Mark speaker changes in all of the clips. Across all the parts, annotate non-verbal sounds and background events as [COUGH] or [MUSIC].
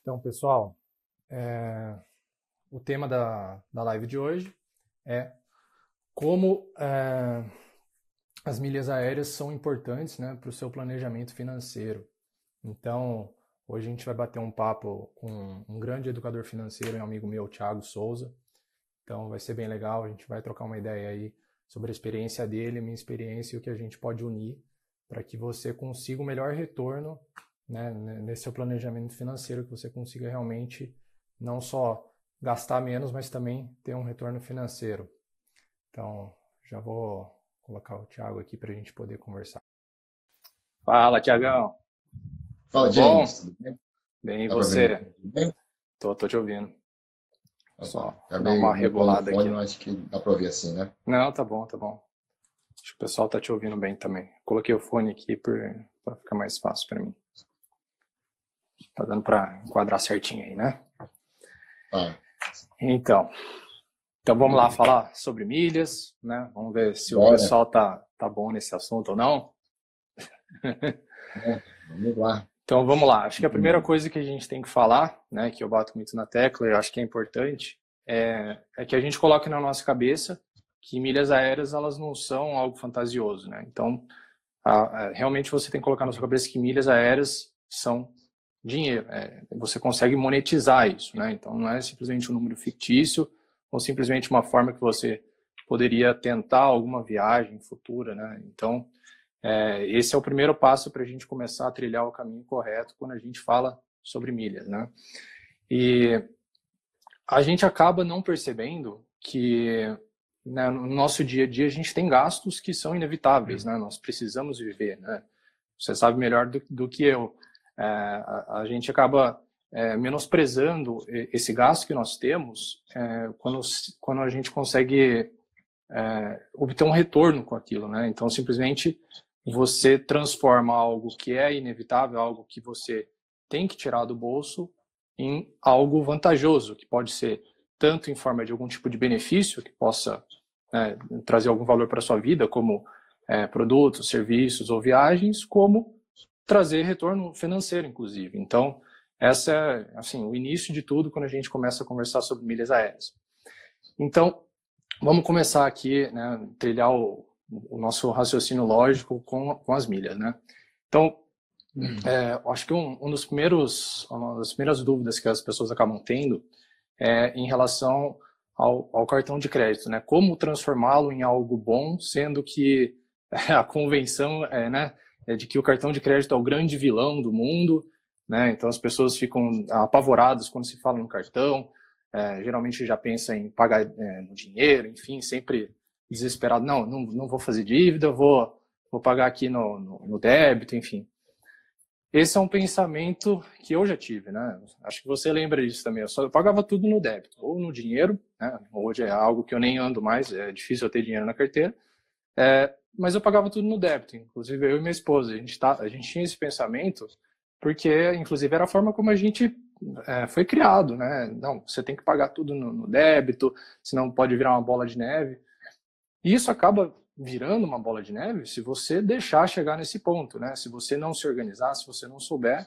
Speaker 1: Então, pessoal, é, o tema da, da live de hoje é como é, as milhas aéreas são importantes né, para o seu planejamento financeiro. Então, hoje a gente vai bater um papo com um grande educador financeiro, um amigo meu, Thiago Souza. Então, vai ser bem legal, a gente vai trocar uma ideia aí sobre a experiência dele, minha experiência e o que a gente pode unir para que você consiga o melhor retorno né, nesse seu planejamento financeiro, que você consiga realmente não só gastar menos, mas também ter um retorno financeiro. Então, já vou colocar o Thiago aqui para a gente poder conversar.
Speaker 2: Fala, Tiagão.
Speaker 3: Fala, James. Bom? Bem,
Speaker 2: bem e tá você? Bem? Tô, tô te ouvindo.
Speaker 3: Tá só tá dar uma regulada aqui. Acho que dá para ouvir assim, né?
Speaker 2: Não, tá bom, tá bom. Acho que o pessoal tá te ouvindo bem também. Coloquei o fone aqui para ficar mais fácil para mim. Tá dando para enquadrar certinho aí, né?
Speaker 3: Ah.
Speaker 2: Então, então vamos lá falar sobre milhas, né? Vamos ver se Bora. o pessoal tá, tá bom nesse assunto ou não.
Speaker 3: É, vamos lá.
Speaker 2: Então vamos lá. Acho que a primeira coisa que a gente tem que falar, né, que eu bato muito na tecla e acho que é importante, é, é que a gente coloque na nossa cabeça que milhas aéreas elas não são algo fantasioso, né? Então a, a, realmente você tem que colocar na sua cabeça que milhas aéreas são dinheiro. É, você consegue monetizar isso, né? Então não é simplesmente um número fictício ou simplesmente uma forma que você poderia tentar alguma viagem futura, né? Então é, esse é o primeiro passo para a gente começar a trilhar o caminho correto quando a gente fala sobre milhas, né? E a gente acaba não percebendo que né, no nosso dia a dia a gente tem gastos que são inevitáveis, né? Nós precisamos viver, né? Você sabe melhor do, do que eu é, a, a, gente acaba é, menosprezando esse gasto que nós temos é, quando, quando a gente consegue é, obter um retorno com aquilo, né? Então, simplesmente você transforma algo que é inevitável, algo que você tem que tirar do bolso, em algo vantajoso, que pode ser tanto em forma de algum tipo de benefício que possa é, trazer algum valor para a sua vida, como é, produtos, serviços ou viagens, como trazer retorno financeiro, inclusive. Então, essa é assim o início de tudo quando a gente começa a conversar sobre milhas aéreas. Então, vamos começar aqui, né, trilhar o, o nosso raciocínio lógico com, com as milhas, né? Então, hum. é, acho que um, um, dos primeiros, uma das primeiras dúvidas que as pessoas acabam tendo é em relação ao, ao cartão de crédito, né? Como transformá-lo em algo bom, sendo que [LAUGHS] a convenção é, né, é de que o cartão de crédito é o grande vilão do mundo, né? Então as pessoas ficam apavoradas quando se fala no cartão, é, geralmente já pensa em pagar é, no dinheiro, enfim, sempre desesperado, não, não, não vou fazer dívida, vou, vou pagar aqui no, no, no débito, enfim. Esse é um pensamento que eu já tive, né? Acho que você lembra disso também. Eu, só, pagava tudo no débito, ou no dinheiro, né? Hoje é algo que eu nem ando mais, é difícil eu ter dinheiro na carteira. É, mas eu pagava tudo no débito, inclusive eu e minha esposa. A gente, tá, a gente tinha esse pensamento porque, inclusive, era a forma como a gente é, foi criado, né? Não, você tem que pagar tudo no, no, débito, senão pode virar uma bola de neve. E isso acaba virando uma bola de neve se você deixar chegar nesse ponto, né? Se você não se organizar, se você não souber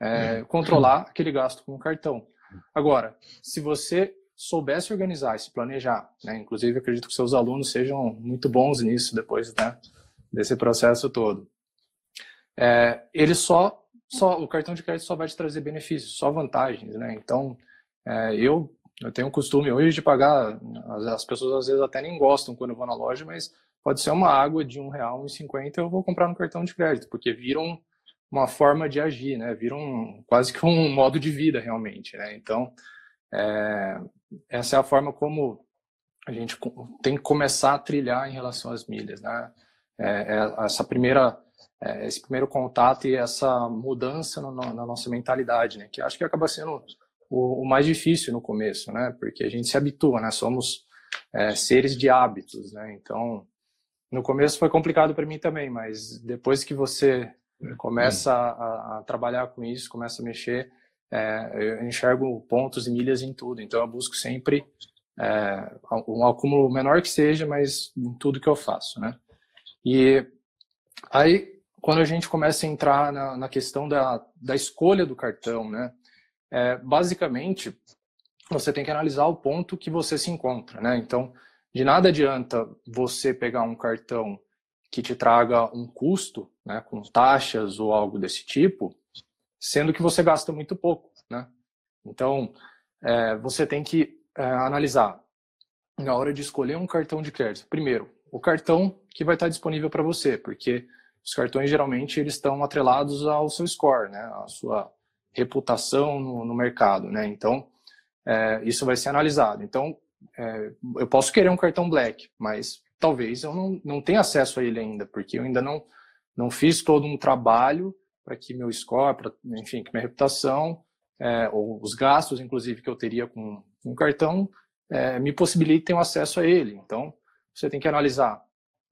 Speaker 2: é, controlar aquele gasto com o cartão. Agora, se você soubesse organizar e se planejar, né? Inclusive, acredito que seus alunos sejam muito bons nisso depois né, desse processo todo. É, ele só, só, o cartão de crédito só vai te trazer benefícios, só vantagens, né? Então, é, eu, eu tenho o costume hoje de pagar, as, as, pessoas às vezes até nem gostam quando eu vou na loja, mas pode ser uma água de um real, um cinquenta, eu vou comprar no cartão de crédito, porque viram uma forma de agir, né? Viram quase que um modo de vida realmente, né? Então, é, essa é a forma como a gente tem que começar a trilhar em relação às milhas, né? É, é essa primeira, é, esse primeiro contato e essa mudança no, na nossa mentalidade, né? Que acho que acaba sendo o, o, mais difícil no começo, né? Porque a gente se habitua, né? Somos é, seres de hábitos, né? Então, no começo foi complicado para mim também, mas depois que você começa a, a, trabalhar com isso, começa a mexer, é, eu enxergo pontos e milhas em tudo, então eu busco sempre é, um acúmulo menor que seja, mas em tudo que eu faço, né? E aí, quando a gente começa a entrar na, na questão da, da escolha do cartão, né? é, basicamente, você tem que analisar o ponto que você se encontra, né? Então, de nada adianta você pegar um cartão que te traga um custo, né, com taxas ou algo desse tipo, sendo que você gasta muito pouco, né? Então, é, você tem que é, analisar na hora de escolher um cartão de crédito. Primeiro, o cartão que vai estar disponível para você, porque os cartões geralmente eles estão atrelados ao seu score, né, à sua reputação no, no mercado, né? Então, é, isso vai ser analisado. Então, é, eu posso querer um cartão Black, mas talvez eu não, não tenha acesso a ele ainda, porque eu ainda não, não fiz todo um trabalho para que meu score, pra, enfim, que minha reputação, é, ou os gastos, inclusive, que eu teria com um cartão, é, me possibilitem o acesso a ele. Então, você tem que analisar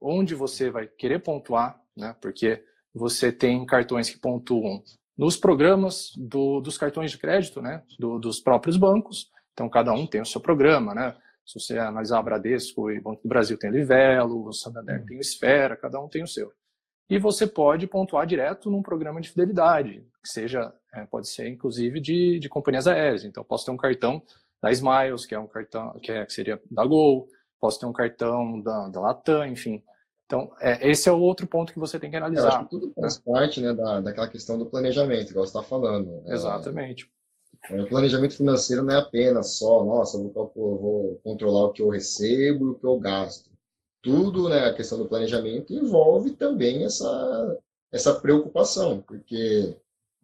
Speaker 2: onde você vai querer pontuar, né? porque você tem cartões que pontuam nos programas do, dos cartões de crédito, né? Do, dos próprios bancos, então, cada um tem o seu programa, né? Se você analisar a Bradesco e Banco do Brasil tem o Livelo, o Santander tem o Esfera, cada um tem o seu. E você pode pontuar direto num programa de fidelidade, que seja, é, pode ser inclusive de, de companhias aéreas. Então, posso ter um cartão da Smiles, que é um cartão que, é, que seria da Gol, posso ter um cartão da, da Latam, enfim. Então, é, esse é o outro ponto que você tem que analisar. Eu acho que
Speaker 3: tudo faz né? parte né, da, daquela questão do planejamento, igual você está falando.
Speaker 2: É, Exatamente.
Speaker 3: É, o planejamento financeiro não é apenas só, nossa, eu vou, eu vou controlar o que eu recebo e o que eu gasto. Tudo, né, a questão do planejamento envolve também essa, essa preocupação, porque,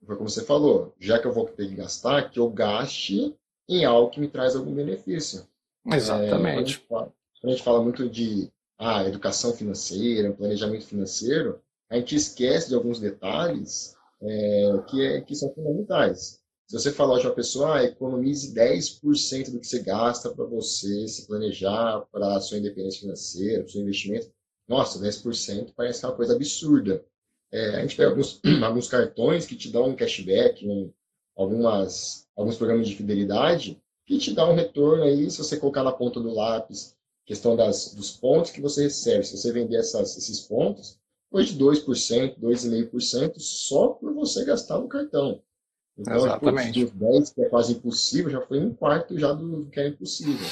Speaker 3: como você falou, já que eu vou ter que gastar, que eu gaste em algo que me traz algum benefício.
Speaker 2: Exatamente.
Speaker 3: É, quando, a fala, quando a gente fala muito de ah, educação financeira, planejamento financeiro, a gente esquece de alguns detalhes é, que, é, que são fundamentais. Se você falar de uma pessoa, ah, economize 10% do que você gasta para você se planejar para a sua independência financeira, para o seu investimento, nossa, 10% parece uma coisa absurda. É, a gente pega alguns, [CLEARS THROAT] alguns cartões que te dão um cashback, um, algumas, alguns programas de fidelidade, que te dá um retorno aí, se você colocar na ponta do lápis, questão das, dos pontos que você recebe, se você vender essas, esses pontos, depois de 2%, 2,5% só por você gastar no cartão. Então,
Speaker 2: Exatamente.
Speaker 3: Dos 10, que é quase impossível, já foi um quarto já do que é impossível.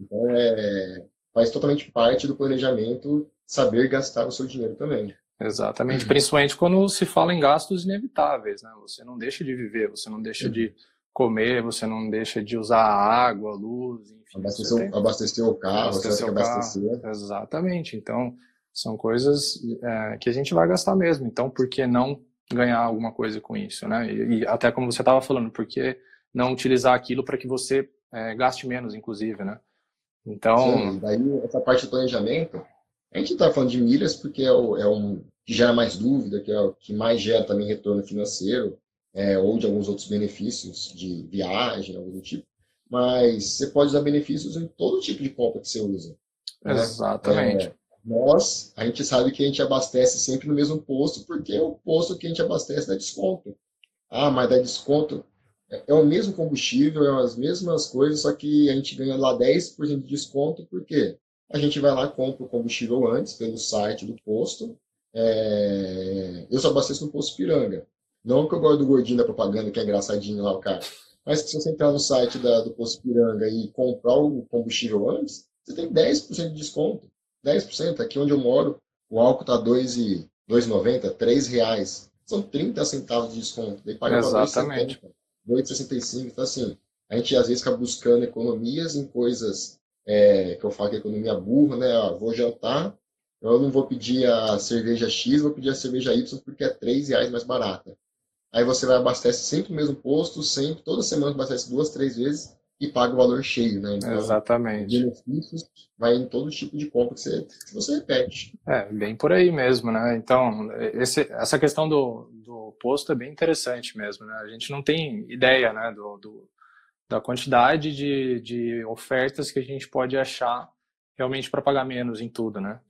Speaker 3: Então, é, faz totalmente parte do planejamento saber gastar o seu dinheiro também.
Speaker 2: Exatamente, uhum. principalmente quando se fala em gastos inevitáveis, né? Você não deixa de viver, você não deixa de comer, você não deixa de usar água, luz, enfim.
Speaker 3: Abastecer, tem... abastecer o carro, abastecer o abastecer.
Speaker 2: Carro. Exatamente, então são coisas é, que a gente vai gastar mesmo. Então, por que não ganhar alguma coisa com isso, né? E, e até como você estava falando, porque não utilizar aquilo para que você é, gaste menos, inclusive, né? Então.
Speaker 3: Sim, daí essa parte do planejamento, a gente está falando de milhas porque é, o, é um que gera mais dúvida, que é o que mais gera também retorno financeiro, é, ou de alguns outros benefícios de viagem, algo do tipo. Mas você pode usar benefícios em todo tipo de compra que você usa.
Speaker 2: Né? Exatamente.
Speaker 3: É, nós, a gente sabe que a gente abastece sempre no mesmo posto, porque é o posto que a gente abastece dá desconto. Ah, mas dá desconto. É, é o mesmo combustível, é as mesmas coisas, só que a gente ganha lá 10% de desconto, por quê? A gente vai lá, compra o combustível antes, pelo site do posto. É... Eu só abasteço no posto Piranga. Não que eu gosto do gordinho da propaganda, que é engraçadinho lá o cara. Mas se você entrar no site da, do posto Piranga e comprar o combustível antes, você tem 10% de desconto. 10%. Aqui onde eu moro, o álcool está 2,90, 3 reais. São 30 centavos de desconto. Daí paga
Speaker 2: Exatamente.
Speaker 3: 2,65. Então, assim, a gente às vezes fica buscando economias em coisas é, que eu falo que é economia burra, né? Ah, vou jantar, eu não vou pedir a cerveja X, vou pedir a cerveja Y porque é 3 reais mais barata. Aí você vai abastecer sempre no mesmo posto, sempre, toda semana abastece duas, três vezes, e paga o valor cheio, né?
Speaker 2: Então, Exatamente.
Speaker 3: Benefícios vai em todo tipo de compra que você, que você repete.
Speaker 2: É, bem por aí mesmo, né? Então, esse, essa questão do, do posto é bem interessante mesmo, né? A gente não tem ideia, né, do, do da quantidade de, de ofertas que a gente pode achar realmente para pagar menos em tudo, né?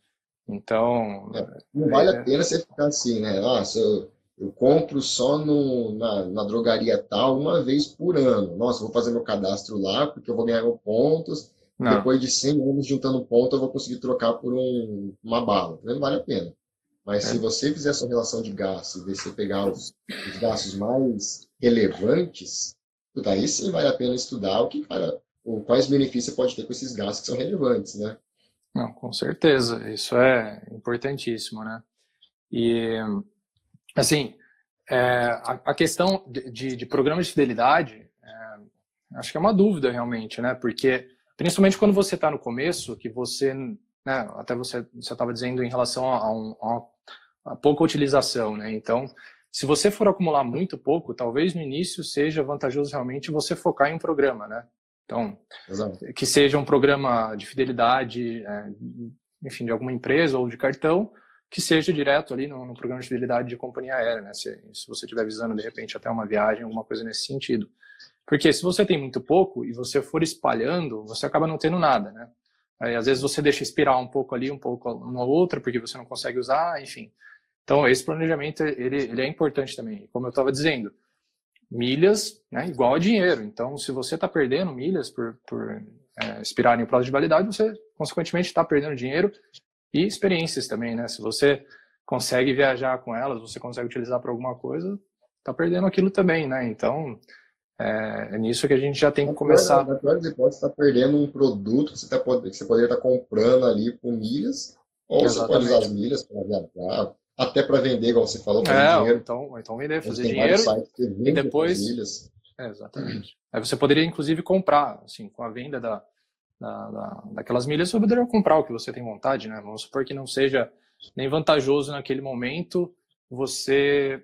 Speaker 2: Então...
Speaker 3: É, não vale é... a pena você ficar assim, né? Nossa, eu eu compro só no, na, na, drogaria tal uma vez por ano. Nossa, vou fazer meu cadastro lá porque eu vou ganhar pontos. Não. Depois de 100 anos juntando pontos, eu vou conseguir trocar por um, uma bala. Não vale a pena. Mas é. se você fizer sua relação de gastos e você pegar os, os gastos mais relevantes, daí sim vale a pena estudar o que cara, o, quais benefícios você pode ter com esses gastos que são relevantes, né?
Speaker 2: Não, com certeza, isso é importantíssimo, né? E, assim, é, a, a, questão de, de, de programa de fidelidade, é, acho que é uma dúvida realmente, né? Porque, principalmente quando você está no começo, que você, né, até você estava dizendo em relação a, um, a, a pouca utilização, né? Então, se você for acumular muito pouco, talvez no início seja vantajoso realmente você focar em um programa, né? Então, Exato. que seja um programa de fidelidade, é, enfim, de alguma empresa ou de cartão, que seja direto ali no, no programa de fidelidade de companhia aérea, né? Se, se você estiver visando, de repente, até uma viagem, alguma coisa nesse sentido. Porque se você tem muito pouco e você for espalhando, você acaba não tendo nada, né? Aí, às vezes você deixa expirar um pouco ali, um pouco uma outra, porque você não consegue usar, enfim. Então, esse planejamento, ele, ele é importante também. Como eu estava dizendo, milhas né, igual a dinheiro. Então, se você está perdendo milhas por, por é, expirar em um prazo de validade, você, consequentemente, está perdendo dinheiro e experiências também, né? Se você consegue viajar com elas, você consegue utilizar para alguma coisa, está perdendo aquilo também, né? Então, é, é, nisso que a gente já tem que começar.
Speaker 3: Na pior das hipóteses, está perdendo um produto que você, tá, que você poderia estar tá comprando ali com milhas, ou Exatamente. você pode usar as milhas para viajar, até para vender, igual você falou,
Speaker 2: fazer é, dinheiro. Então, então vender, fazer dinheiro e depois... É, exatamente. Aí você poderia, inclusive, comprar, assim, com a venda da, da, da, daquelas milhas, você poderia comprar o que você tem vontade, né? Vamos supor que não seja nem vantajoso naquele momento você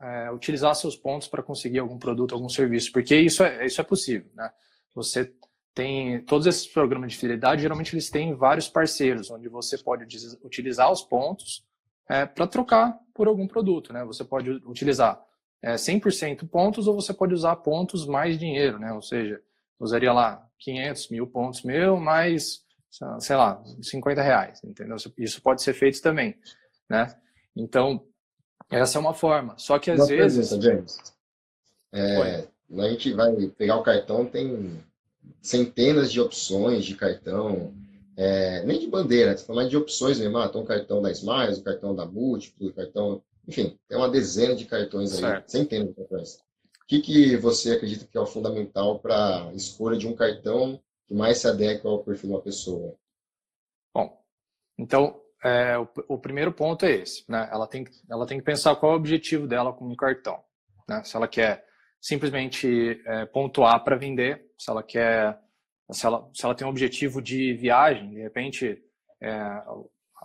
Speaker 2: é, utilizar seus pontos para conseguir algum produto, algum serviço, porque isso é, isso é possível, né? Você tem todos esses programas de fidelidade, geralmente eles têm vários parceiros, onde você pode utilizar os pontos é, para trocar por algum produto, né? Você pode utilizar é, 100% pontos ou você pode usar pontos mais dinheiro, né? Ou seja, usaria lá 500 mil pontos meu mais, sei lá, 50 reais, entendeu? Isso pode ser feito também, né? Então, essa é uma forma. Só que às uma vezes...
Speaker 3: Pergunta, James. É, a gente vai pegar o cartão, tem centenas de opções de cartão, é, nem de bandeira, você fala de opções mesmo. Ah, tem um cartão da Smiles, o cartão da Múltiplo, o cartão. Enfim, tem uma dezena de cartões aí, certo. centenas de cartões. O que, que você acredita que é o fundamental para a escolha de um cartão que mais se adequa ao perfil de uma pessoa?
Speaker 2: Bom, então, é, o, o, primeiro ponto é esse. Né? Ela, tem, ela tem que pensar qual é o objetivo dela com o cartão. Né? Se ela quer simplesmente é, pontuar para vender, se ela quer se ela, se ela tem um objetivo de viagem, de repente é,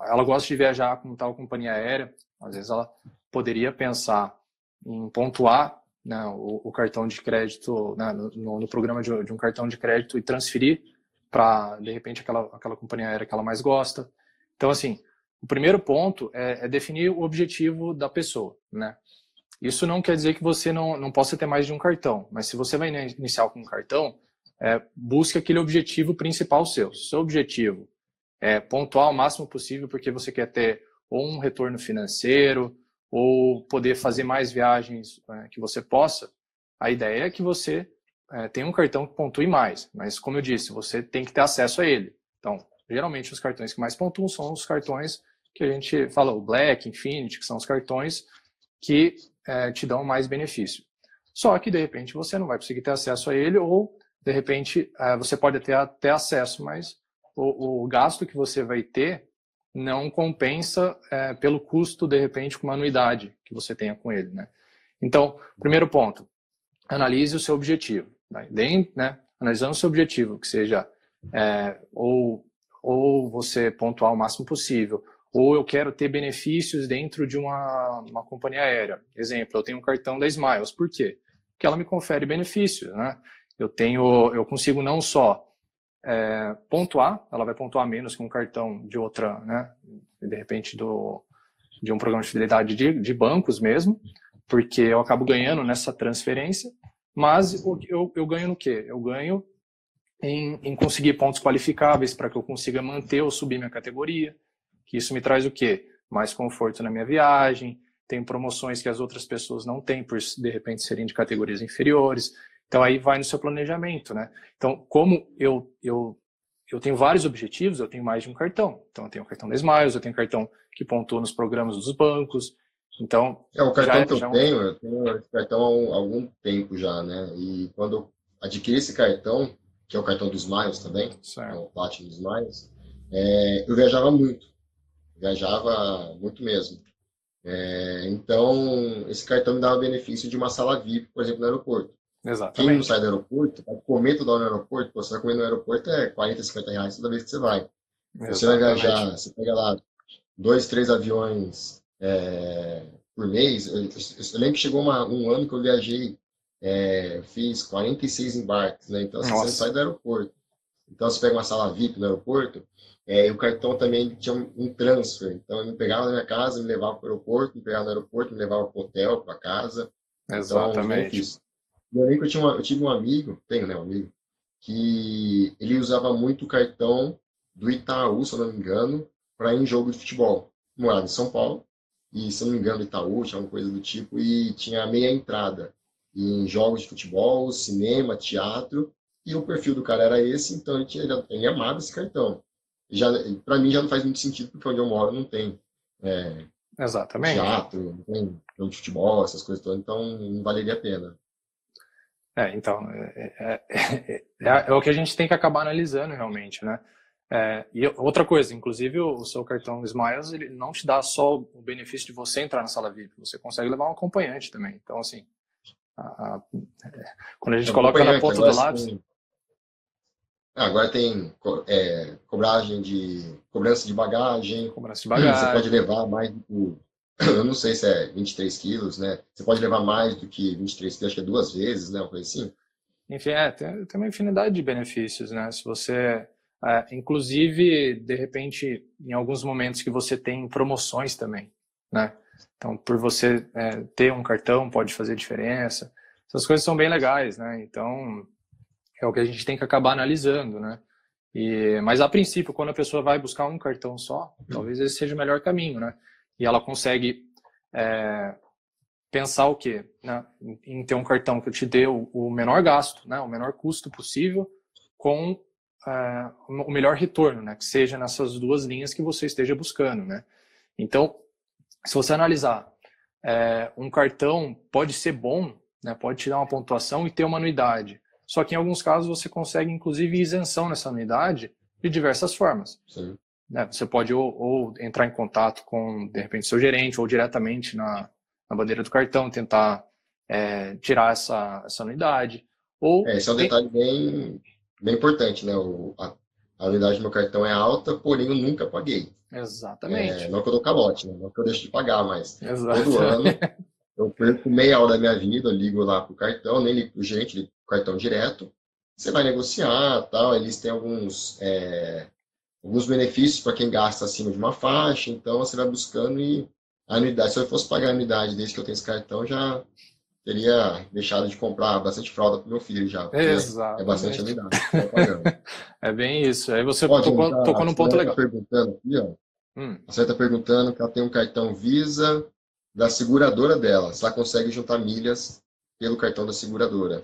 Speaker 2: ela gosta de viajar com tal companhia aérea, às vezes ela poderia pensar em pontuar né, o, o, cartão de crédito né, no, no, programa de, de, um cartão de crédito e transferir para de repente aquela, aquela companhia aérea que ela mais gosta. Então assim, o primeiro ponto é, é definir o objetivo da pessoa, né? Isso não quer dizer que você não, não possa ter mais de um cartão, mas se você vai iniciar com um cartão, é, busque aquele objetivo principal seu. Seu objetivo é pontuar o máximo possível porque você quer ter ou um retorno financeiro ou poder fazer mais viagens é, que você possa. A ideia é que você é, tenha um cartão que pontue mais, mas como eu disse, você tem que ter acesso a ele. Então, geralmente os cartões que mais pontuam são os cartões que a gente fala, o Black, Infinity, que são os cartões que é, te dão mais benefício. Só que, de repente, você não vai conseguir ter acesso a ele ou de repente é, você pode ter até acesso, mas o, o, gasto que você vai ter não compensa é, pelo custo, de repente, com uma anuidade que você tenha com ele. Né? Então, primeiro ponto, analise o seu objetivo. Né? Né? Analisando o seu objetivo, que seja é, ou, ou você pontuar o máximo possível, ou eu quero ter benefícios dentro de uma, uma companhia aérea. Exemplo, eu tenho um cartão da Smiles. Por quê? Porque ela me confere benefícios, né? eu tenho, eu consigo não só é, pontuar, ela vai pontuar menos que um cartão de outra, né, de repente do, de um programa de fidelidade de, de bancos mesmo, porque eu acabo ganhando nessa transferência, mas eu, eu ganho no quê? Eu ganho em, em conseguir pontos qualificáveis para que eu consiga manter ou subir minha categoria, que isso me traz o quê? Mais conforto na minha viagem, tem promoções que as outras pessoas não têm por de repente serem de categorias inferiores. Então aí vai no seu planejamento, né? Então, como eu, eu, eu tenho vários objetivos, eu tenho mais de um cartão. Então eu tenho o cartão da Smiles, eu tenho cartão que pontua nos programas dos bancos. Então,
Speaker 3: é o cartão já, que eu já tenho, eu tenho esse cartão há algum tempo já, né? E quando eu adquiri esse cartão, que é o cartão dos Miles também, certo. é o Platinum dos Miles, é, eu viajava muito, viajava muito mesmo. É, então, esse cartão me dava benefício de uma sala VIP, por exemplo, no aeroporto.
Speaker 2: Exatamente.
Speaker 3: Quem não sai do aeroporto, vai comer toda hora no aeroporto, você vai comer no aeroporto é 40, 50 reais toda vez que você vai. Exatamente. Você vai viajar, você pega lá dois, três aviões é, por mês. Eu, eu, eu, lembro que chegou uma, um ano que eu viajei, é, fiz 46 embarques, né? Então, assim, você sai do aeroporto. Então, você pega uma sala VIP no aeroporto, é, e o cartão também tinha um, transfer. Então, ele me pegava na minha casa, me levava para o aeroporto, me pegava no aeroporto, me levava para o hotel, para casa.
Speaker 2: Então, Exatamente. Então,
Speaker 3: eu lembro que eu, tinha uma, eu tive um amigo, tenho, né, um amigo, que ele usava muito o cartão do Itaú, se eu não me engano, para ir em jogo de futebol. Morava em São Paulo, e se eu não me engano, Itaú, tinha alguma coisa do tipo, e tinha meia entrada em jogos de futebol, cinema, teatro, e o perfil do cara era esse, então ele, tinha, ele amava esse cartão. Para mim já não faz muito sentido, porque onde eu moro não tem é,
Speaker 2: Exatamente.
Speaker 3: teatro, não tem jogo de futebol, essas coisas todas, então não valeria a pena.
Speaker 2: É, então, é, é, é, é, o que a gente tem que acabar analisando realmente, né? É, e outra coisa, inclusive o, seu cartão Smiles, ele não te dá só o benefício de você entrar na sala VIP, você consegue levar um acompanhante também. Então, assim, a, a, quando a gente coloca na ponta do lápis... Tem,
Speaker 3: agora tem é, cobragem de, cobrança de bagagem,
Speaker 2: cobrança de bagagem.
Speaker 3: Você pode levar mais do [COUGHS] eu não sei se é 23 quilos, né? Você pode levar mais do que 23 quilos, acho que é duas vezes, né? Uma coisa assim.
Speaker 2: Enfim, é, tem, tem uma infinidade de benefícios, né? Se você, é, inclusive, de repente, em alguns momentos que você tem promoções também, né? Então, por você é, ter um cartão pode fazer diferença. Essas coisas são bem legais, né? Então, é o que a gente tem que acabar analisando, né? E, mas a princípio, quando a pessoa vai buscar um cartão só, talvez esse seja o melhor caminho, né? E ela consegue é, pensar o quê? Né? Em ter um cartão que te dê o, menor gasto, né? o menor custo possível, com é, o melhor retorno, né? que seja nessas duas linhas que você esteja buscando. Né? Então, se você analisar, é, um cartão pode ser bom, né? pode te dar uma pontuação e ter uma anuidade. Só que em alguns casos você consegue, inclusive, isenção nessa anuidade de diversas formas. Sim. Né? Você pode ou, ou, entrar em contato com, de repente, seu gerente ou diretamente na, na bandeira do cartão, tentar é, tirar essa, essa anuidade. Ou
Speaker 3: é, esse é um detalhe bem, bem importante, né? O, a, a anuidade do meu cartão é alta, porém eu nunca paguei.
Speaker 2: Exatamente.
Speaker 3: É, não que eu dou calote, né? não que eu deixo de pagar, mas Exato. todo ano [LAUGHS] eu perco meia hora da minha vida, ligo lá pro cartão, nem ligo pro gerente, ligo pro cartão direto. Você vai negociar, tal, eles têm alguns é, alguns benefícios para quem gasta acima de uma faixa, então você vai buscando e a anuidade, se eu fosse pagar a anuidade desde que eu tenho esse cartão, já teria deixado de comprar bastante fralda para meu filho já.
Speaker 2: Exato.
Speaker 3: É bastante anuidade. [LAUGHS]
Speaker 2: é bem isso. Aí você Pode, tocou, tá, tocou num ponto legal.
Speaker 3: Tá perguntando aqui, ó. Hum. A senhora está perguntando que ela tem um cartão Visa da seguradora dela. Se ela consegue juntar milhas pelo cartão da seguradora.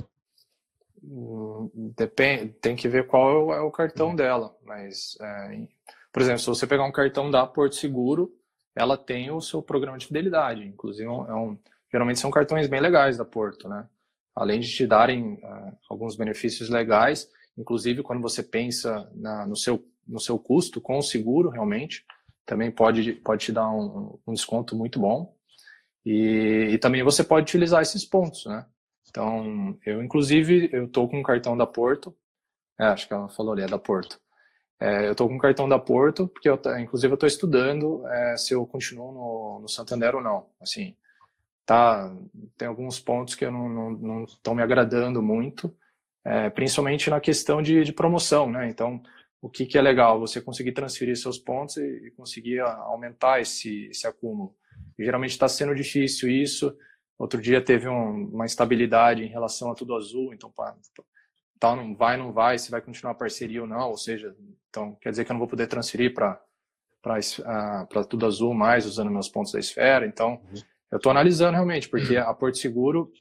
Speaker 2: Depende, tem que ver qual é o cartão uhum. dela. Mas, é, por exemplo, se você pegar um cartão da Porto Seguro, ela tem o seu programa de fidelidade. Inclusive, é um, geralmente são cartões bem legais da Porto, né? Além de te darem uh, alguns benefícios legais, inclusive quando você pensa na, no, seu, no seu custo com o seguro, realmente, também pode, pode te dar um, um desconto muito bom. E, e, também você pode utilizar esses pontos, né? Então, eu inclusive, eu tô com um cartão da Porto, é, acho que ela falou ali, é da Porto. É, eu tô com um cartão da Porto, porque eu, inclusive eu tô estudando é, se eu continuo no, no, Santander ou não. Assim, tá, tem alguns pontos que eu não estão me agradando muito, é, principalmente na questão de, de, promoção, né? Então, o que, que é legal? Você conseguir transferir seus pontos e, e conseguir aumentar esse, esse acúmulo. E, geralmente está sendo difícil isso, Outro dia teve um, uma instabilidade em relação a tudo azul, então pá, tal não vai, não vai, se vai continuar a parceria ou não, ou seja, então quer dizer que eu não vou poder transferir para para tudo azul mais usando meus pontos da esfera. Então, uhum. eu estou analisando realmente, porque a Porto Seguro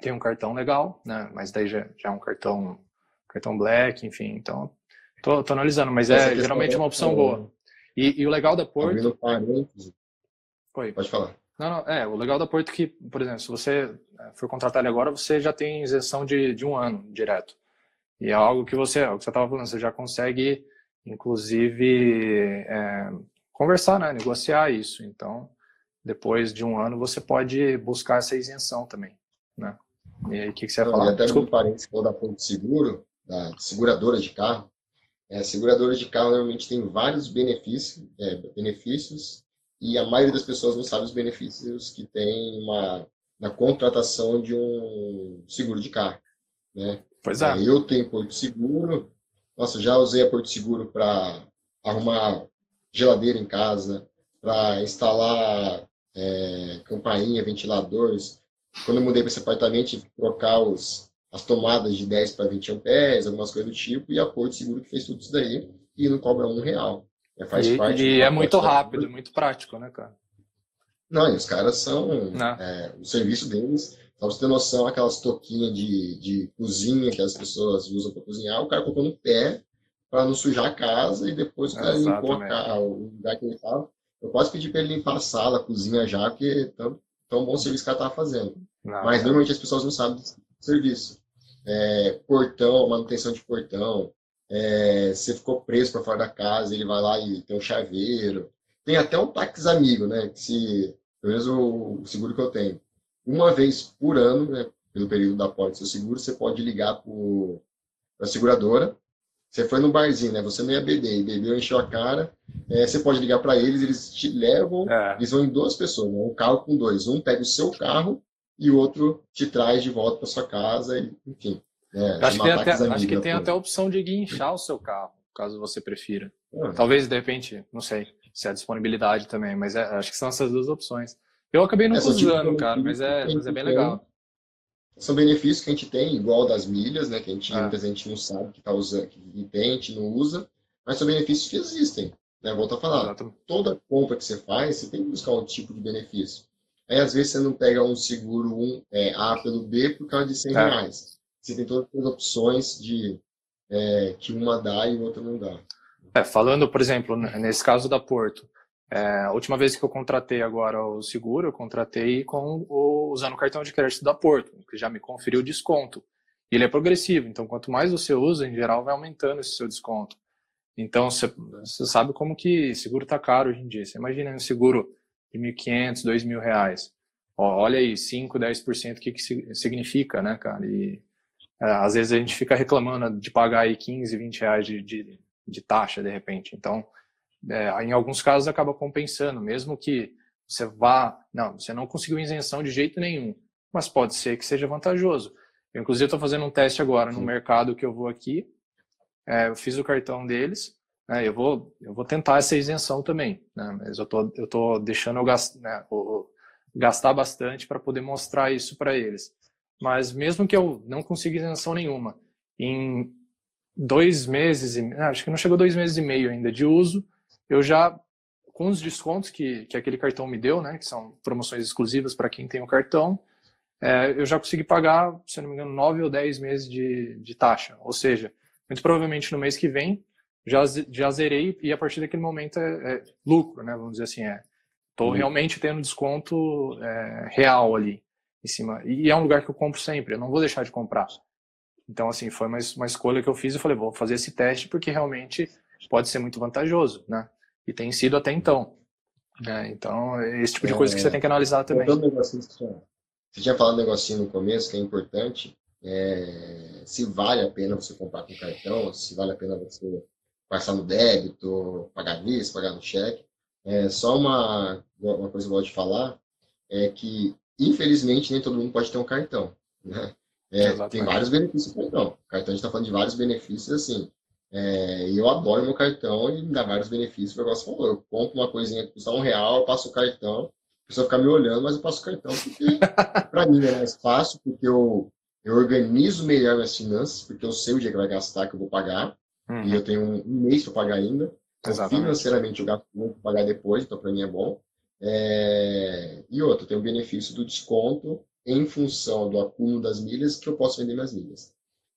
Speaker 2: tem um cartão legal, né? Mas daí já, já é um cartão cartão black, enfim. Então, tô, tô analisando, mas é geralmente uma opção boa. E, e, o legal da Porto.
Speaker 3: Oi.
Speaker 2: Pode falar. Não, não, é, o legal da Porto é que, por exemplo, se você é, for contratar ele agora, você já tem isenção de, de um ano direto. E é algo que você, é o que você estava falando, você já consegue, inclusive, é, conversar, né, negociar isso. Então, depois de um ano, você pode buscar essa isenção também, né? E aí, o que, que você ia falar?
Speaker 3: E até Desculpa. um parênteses da Porto Seguro, da seguradora de carro, é, seguradoras de carro normalmente tem vários benefícios, é, benefícios e a maioria das pessoas não sabe os benefícios que tem uma, na contratação de um seguro de carro. Né?
Speaker 2: Pois é.
Speaker 3: Eu tenho Porto Seguro, nossa, já usei a Porto Seguro para arrumar geladeira em casa, para instalar é, campainha, ventiladores. Quando eu mudei para esse apartamento, tive que trocar os, as tomadas de 10 para 20 amperes, algumas coisas do tipo, e a Porto Seguro que fez tudo isso daí e não cobra um real.
Speaker 2: É, faz e, parte e é muito rápido, da... muito prático, né, cara?
Speaker 3: Não, e os caras são. É, o serviço deles, pra você ter noção, aquelas toquinhas de, de cozinha que as pessoas usam para cozinhar, o cara colocou no pé para não sujar a casa e depois o cara limpou o lugar que ele estava. Eu posso pedir para ele limpar a sala, a cozinha já, porque tão, tão bom serviço que ela estava fazendo. Não, Mas normalmente as pessoas não sabem do serviço. É, portão, manutenção de portão, é, você ficou preso para fora da casa, ele vai lá e tem um chaveiro. Tem até um táxi amigo, né? Que se, pelo menos o, seguro que eu tenho. Uma vez por ano, né, pelo período da porta do seu seguro, você pode ligar para a seguradora. Você foi no barzinho, né? Você não ia beber, e bebeu, encheu a cara. É, você pode ligar para eles, eles te levam. É. Eles vão em duas pessoas, né? um carro com dois. Um pega o seu carro e o outro te traz de volta para sua casa, e, enfim.
Speaker 2: É, acho, que tem, até, acho que tem até a opção de guinchar o seu carro, caso você prefira. É. Talvez, de repente, não sei se é a disponibilidade também, mas é, acho que são essas duas opções. Eu acabei não usando, cara, mas é, mas é bem legal.
Speaker 3: São benefícios que a gente tem, igual das milhas, né? Que a gente, é. muita gente não sabe que tá usando, que tem, a gente não usa, mas são benefícios que existem. Né? Volto a falar. Exato. Toda compra que você faz, você tem que buscar um tipo de benefício. Aí, às vezes, você não pega um seguro um, é, A pelo B por causa de 100 é. reais você tem todas as opções de é, que uma dá e outra não dá.
Speaker 2: É, falando, por exemplo, nesse caso da Porto, é, a última vez que eu contratei agora o seguro, eu contratei com o, usando o cartão de crédito da Porto, que já me conferiu desconto. Ele é progressivo, então quanto mais você usa, em geral, vai aumentando esse seu desconto. Então, você, sabe como que seguro está caro hoje em dia. Você imagina um seguro de 1.500, 2.000 reais. olha aí, 5, 10%, o que, que significa, né, cara? E às vezes a gente fica reclamando de pagar aí 15, 20 reais de, de, de taxa de repente. Então, é, em alguns casos acaba compensando, mesmo que você vá. Não, você não conseguiu isenção de jeito nenhum, mas pode ser que seja vantajoso. Eu, inclusive, estou fazendo um teste agora no mercado que eu vou aqui. É, eu fiz o cartão deles. Né, eu, vou, eu vou tentar essa isenção também, né, mas eu tô, eu tô deixando eu gastar, né, gastar bastante para poder mostrar isso para eles. Mas mesmo que eu não consiga isenção nenhuma, em dois meses, e, acho que não chegou dois meses e meio ainda de uso, eu já, com os descontos que, que aquele cartão me deu, né, que são promoções exclusivas para quem tem o cartão, é, eu já consegui pagar, se não me engano, nove ou dez meses de, de taxa. Ou seja, muito provavelmente no mês que vem já, já zerei e a partir daquele momento é, é lucro, né? Vamos dizer assim, é. Estou uhum. realmente tendo desconto é, real ali em cima. E é um lugar que eu compro sempre, eu não vou deixar de comprar. Então, assim, foi uma, uma escolha que eu fiz e falei, vou fazer esse teste porque realmente pode ser muito vantajoso, né? E tem sido até então. Né? Então, é esse tipo de coisa que você tem que analisar também.
Speaker 3: Você tinha falado um negocinho no começo que é importante, é, se vale a pena você comprar com cartão, se vale a pena você passar no débito, pagar nisso, pagar no cheque. É, só uma, uma coisa que eu vou te falar é que Infelizmente, nem todo mundo pode ter um cartão. Né? É, tem vários benefícios do cartão. O cartão a gente está falando de vários benefícios assim. É, eu adoro meu cartão e me dá vários benefícios. O negócio falou: eu compro uma coisinha que custa um real, eu passo o cartão, a pessoa fica me olhando, mas eu passo o cartão porque, [LAUGHS] para mim, é mais fácil, porque eu, eu organizo melhor minhas finanças, porque eu sei o dia que vai gastar, que eu vou pagar, uhum. e eu tenho um, um mês para pagar ainda. Então, financeiramente, eu gasto muito para pagar depois, então para mim é bom. É... E outro, tem o benefício do desconto em função do acúmulo das milhas que eu posso vender minhas milhas.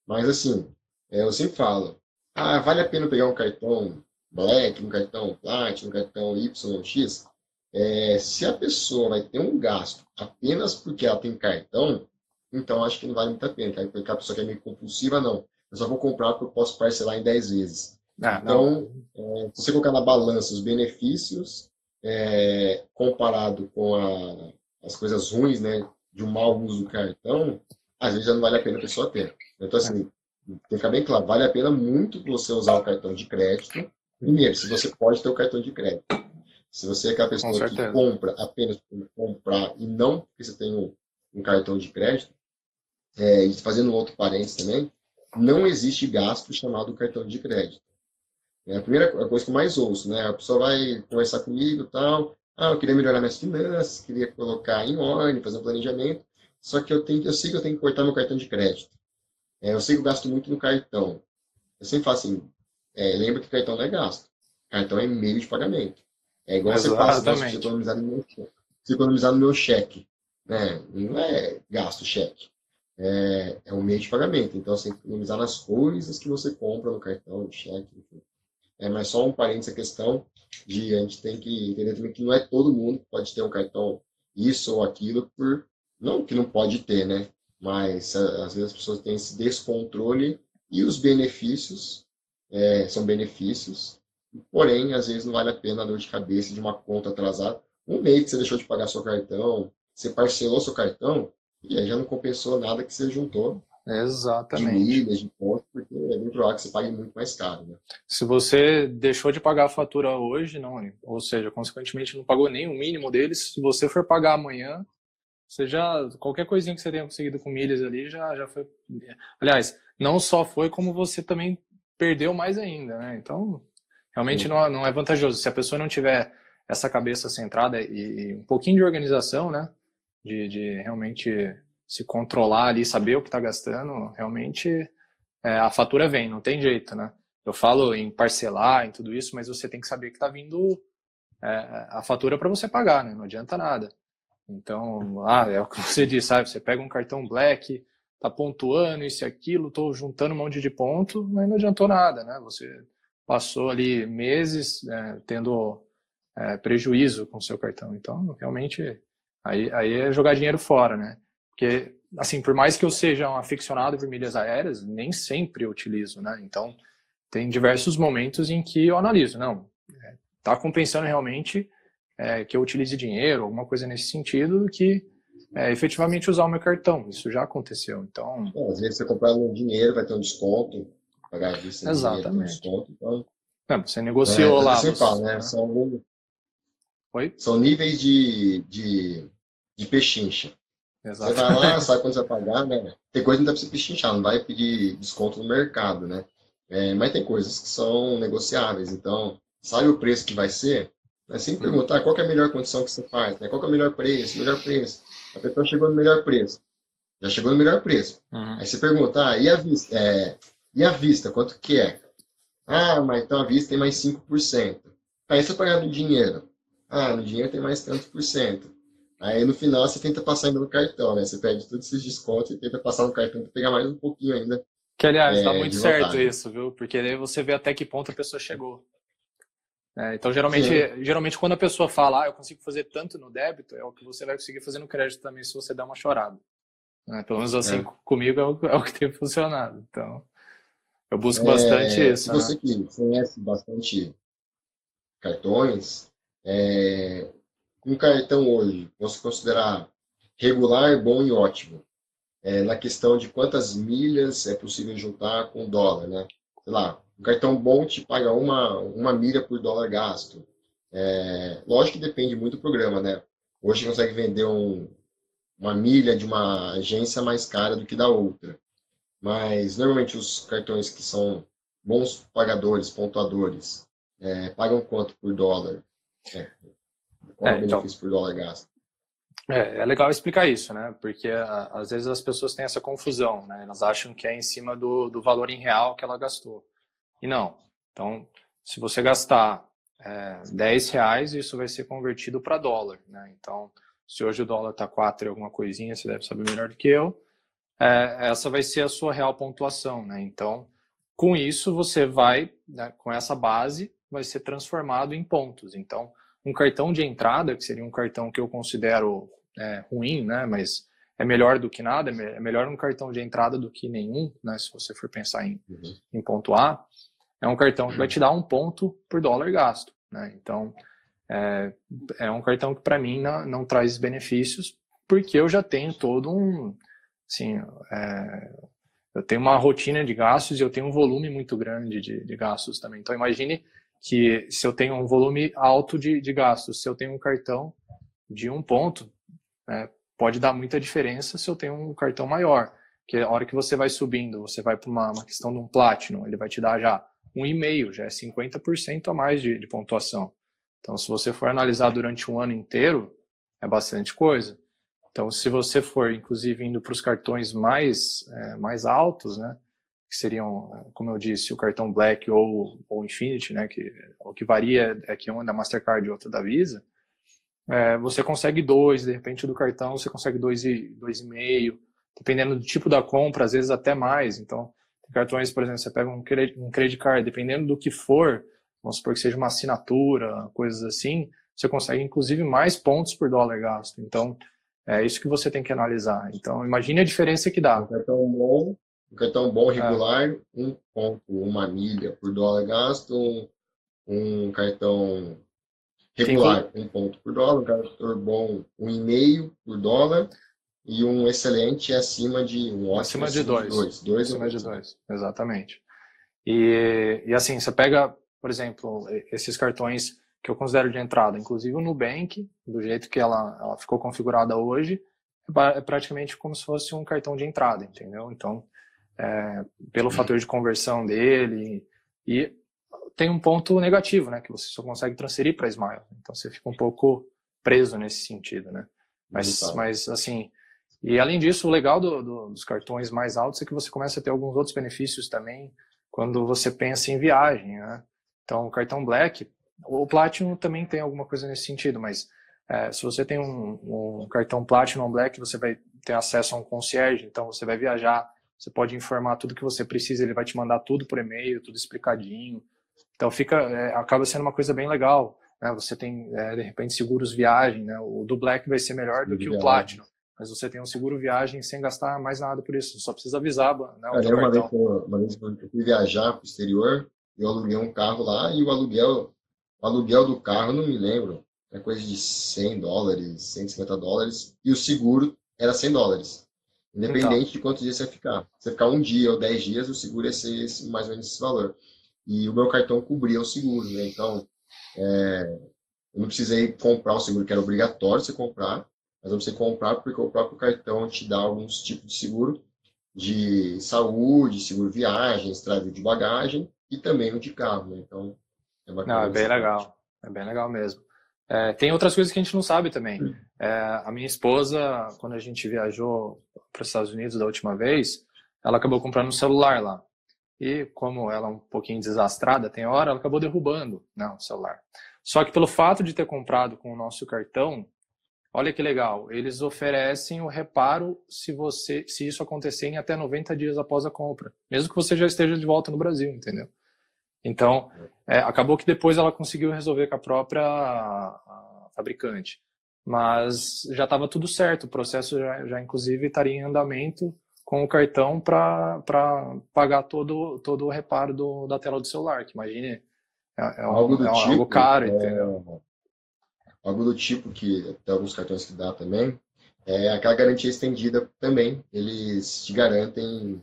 Speaker 3: Mas assim, é, eu sempre falo, ah, vale a pena pegar um cartão Black, um cartão Platinum, um cartão Y, X? É, se a pessoa vai ter um gasto apenas porque ela tem cartão, então acho que não vale muito a pena. Porque a pessoa que é meio compulsiva, não. Eu só vou comprar porque eu posso parcelar em 10 vezes. Ah, então, é, se você colocar na balança os benefícios é, comparado com a, as coisas ruins, né, de um mau uso do cartão, às vezes já não vale a pena a pessoa ter. Então, assim, tem que ficar bem claro, vale a pena muito você usar o cartão de crédito. Primeiro, se você pode ter o cartão de crédito. Se você é aquela pessoa que compra apenas por comprar e não porque você tem um, um cartão de crédito, é, e fazendo outro parênteses também, não existe gasto chamado cartão de crédito. É a primeira coisa que eu mais ouço, né? A pessoa vai conversar comigo tal, ah, eu queria melhorar minhas finanças, queria colocar em ordem, fazer um planejamento, só que eu, tenho, eu sei que eu tenho que cortar meu cartão de crédito. É, eu sei que eu gasto muito no cartão. Eu sempre falo assim, é, lembra que cartão não é gasto. Cartão é meio de pagamento. É igual Exatamente. você passa se economizar no meu cheque. Se economizar no meu cheque. Né? Não é gasto cheque. É, é um meio de pagamento. Então, você tem que economizar nas coisas que você compra no cartão, no cheque, enfim. É, mas só um parênteses a questão de a gente tem que entender também que não é todo mundo que pode ter um cartão isso ou aquilo por não que não pode ter, né? Mas às vezes as pessoas têm esse descontrole e os benefícios é, são benefícios, porém às vezes não vale a pena a dor de cabeça de uma conta atrasada. Um mês que você deixou de pagar seu cartão, você parcelou seu cartão e aí já não compensou nada que você juntou
Speaker 2: Exatamente.
Speaker 3: de milhas, de pontos, porque é bem provável que você pague muito mais caro. Né?
Speaker 2: Se você deixou de pagar a fatura hoje, não, ou seja, consequentemente não pagou nem o mínimo deles, se você for pagar amanhã, você já, qualquer coisinha que você tenha conseguido com milhas ali já, já foi. Aliás, não só foi, como você também perdeu mais ainda, né? Então, realmente não, não é vantajoso. Se a pessoa não tiver essa cabeça centrada e, e um pouquinho de organização, né? De, de realmente se controlar ali, saber o que está gastando, realmente é, a fatura vem, não tem jeito, né? Eu falo em parcelar, em tudo isso, mas você tem que saber que está vindo é, a fatura para você pagar, né? Não adianta nada. Então, ah, é o que você disse, sabe? Você pega um cartão Black, tá pontuando isso e aquilo, tô juntando um monte de ponto, mas não adiantou nada, né? Você passou ali meses é, tendo é, prejuízo com seu cartão. Então, realmente, aí, aí é jogar dinheiro fora, né? Porque, assim, por mais que eu seja um aficionado por milhas aéreas, nem sempre eu utilizo, né? Então, tem diversos momentos em que eu analiso, não, é, tá compensando realmente é, que eu utilize dinheiro, alguma coisa nesse sentido, que é, efetivamente usar o meu cartão. Isso já aconteceu, então...
Speaker 3: às vezes você comprar no dinheiro, vai ter um desconto, pagar vista
Speaker 2: Exatamente.
Speaker 3: Dinheiro, um desconto, então...
Speaker 2: É, você negociou
Speaker 3: é,
Speaker 2: lá.
Speaker 3: Você fala, né? São,
Speaker 2: Oi?
Speaker 3: são níveis de, de, de pechincha. Exato. Você vai lá, sabe quando você vai pagar, né? Tem coisa que não dá pra você pechinchar, não vai pedir desconto no mercado, né? É, mas tem coisas que são negociáveis, então, sabe o preço que vai ser? É sempre uhum. perguntar qual é a melhor condição que você faz, né? qual é o melhor preço, melhor preço. A pessoa chegou no melhor preço. Já chegou no melhor preço. Uhum. Aí você pergunta, ah, e a vista? É, e a vista, quanto que é? Ah, mas então a vista tem mais 5%. Aí você pagar no dinheiro. Ah, no dinheiro tem mais tantos por cento. Aí no final você tenta passar ainda no cartão, né? Você pede todos esses descontos e tenta passar no cartão para pegar mais um pouquinho ainda.
Speaker 2: Que aliás, está é, muito certo isso, viu? Porque aí você vê até que ponto a pessoa chegou. É, então, geralmente, geralmente, quando a pessoa fala, ah, eu consigo fazer tanto no débito, é o que você vai conseguir fazer no crédito também se você der uma chorada. É, pelo menos assim, é. comigo é o, é o, que tem funcionado. Então, eu busco bastante
Speaker 3: é,
Speaker 2: isso.
Speaker 3: Se né? você que conhece bastante cartões, é, um cartão hoje, vamos considerar regular, bom e ótimo, é, na questão de quantas milhas é possível juntar com dólar, né? Sei lá, um cartão bom te paga uma, uma milha por dólar gasto. É, lógico que depende muito do programa, né? Hoje consegue vender um, uma milha de uma agência mais cara do que da outra. Mas normalmente os cartões que são bons pagadores, pontuadores, é, pagam quanto por dólar? É, qual é, o então. benefício então, por dólar gasto?
Speaker 2: É, é legal explicar isso, né? Porque às vezes as pessoas têm essa confusão, né? Elas acham que é em cima do, do valor em real que ela gastou. E não. Então, se você gastar é, 10 reais, isso vai ser convertido para dólar, né? Então, se hoje o dólar está 4 e alguma coisinha, você deve saber melhor do que eu, é, essa vai ser a sua real pontuação, né? Então, com isso, você vai, né, com essa base, vai ser transformado em pontos. Então, um cartão de entrada, que seria um cartão que eu considero é, ruim, né? Mas é melhor do que nada, é, é melhor um cartão de entrada do que nenhum, né? Se você for pensar em, uhum. em pontuar, é um cartão que vai te dar um ponto por dólar gasto, né? Então, é, é um cartão que para mim não, não traz benefícios, porque eu já tenho todo um, assim, é, eu tenho uma rotina de gastos e eu tenho um volume muito grande de, de gastos também. Então, imagine que se eu tenho um volume alto de, de gastos, se eu tenho um cartão de um ponto, né, pode dar muita diferença se eu tenho um cartão maior. Que a hora que você vai subindo, você vai para uma, uma, questão de um Platinum, ele vai te dar já um e-mail, já é 50% a mais de, de pontuação. Então, se você for analisar durante um ano inteiro, é bastante coisa. Então, se você for, inclusive, indo para os cartões mais, é, mais altos, né, que seriam, como eu disse, o cartão Black ou o Infinity, né, que o que varia é que um é da Mastercard e outro da Visa, é, você consegue dois, de repente do cartão você consegue dois e dois e meio, dependendo do tipo da compra, às vezes até mais. Então, cartões, por exemplo, você pega um credit, um credit card, dependendo do que for, vamos supor que seja uma assinatura, coisas assim, você consegue inclusive mais pontos por dólar gasto. Então, é isso que você tem que analisar. Então, imagine a diferença que dá.
Speaker 3: Um cartão bom, um cartão bom é. regular, um ponto, uma milha por dólar gasto, um, um cartão regular, um ponto por dólar, um cartão bom, um e meio por dólar, e um excelente acima de um ótimo
Speaker 2: acima de dois. dois. dois acima de dois, exatamente. E, e assim, você pega, por exemplo, esses cartões que eu considero de entrada, inclusive o Nubank, do jeito que ela, ela ficou configurada hoje, é, é praticamente como se fosse um cartão de entrada, entendeu? Então, é, pelo fator de conversão dele, e tem um ponto negativo, né, que você só consegue transferir para Smile, então você fica um pouco preso nesse sentido, né? Mas, mas assim, e além disso, o legal do, do, dos cartões mais altos é que você começa a ter alguns outros benefícios também quando você pensa em viagem, né? Então, o cartão Black, o Platinum também tem alguma coisa nesse sentido, mas é, se você tem um, um, cartão Platinum Black, você vai ter acesso a um concierge, então você vai viajar, você pode informar tudo que você precisa, ele vai te mandar tudo por e-mail, tudo explicadinho. Então fica, é, acaba sendo uma coisa bem legal. Né? Você tem, é, de repente, seguros viagem, né? O do Black vai ser melhor do que o Platinum mas você tem um seguro viagem sem gastar mais nada por isso, só precisa avisar né,
Speaker 3: Cara, uma, vez, uma vez eu fui viajar para o exterior, eu aluguei um carro lá e o aluguel o aluguel do carro, não me lembro, é coisa de 100 dólares, 150 dólares, e o seguro era 100 dólares. Independente então. de quantos dias você ficar. Se você ficar um dia ou 10 dias, o seguro ia ser esse, mais ou menos esse valor. E o meu cartão cobria o seguro, né? Então, é, eu não precisei comprar o seguro, que era obrigatório você comprar, mas você comprar porque o próprio cartão te dá alguns tipos de seguro de saúde, seguro viagem, estrada de bagagem e também o de carro, né? Então,
Speaker 2: é bacana. Não, é bem legal. É bem legal mesmo. É, tem outras coisas que a gente não sabe também. É, a minha esposa, quando a gente viajou para os Estados Unidos da última vez, ela acabou comprando um celular lá. E como ela é um pouquinho desastrada, tem hora, ela acabou derrubando né, o celular. Só que pelo fato de ter comprado com o nosso cartão, olha que legal, eles oferecem o reparo se você se isso acontecer em até 90 dias após a compra, mesmo que você já esteja de volta no Brasil, entendeu? Então, é, acabou que depois ela conseguiu resolver com a própria fabricante. Mas já estava tudo certo, o processo já, já inclusive estaria em andamento com o cartão para pagar todo, todo o reparo do, da tela do celular, que imagine, é, é, algo, do é tipo, algo caro,
Speaker 3: é,
Speaker 2: entendeu?
Speaker 3: Algo do tipo que tem alguns cartões que dá também, é aquela garantia estendida também, eles te garantem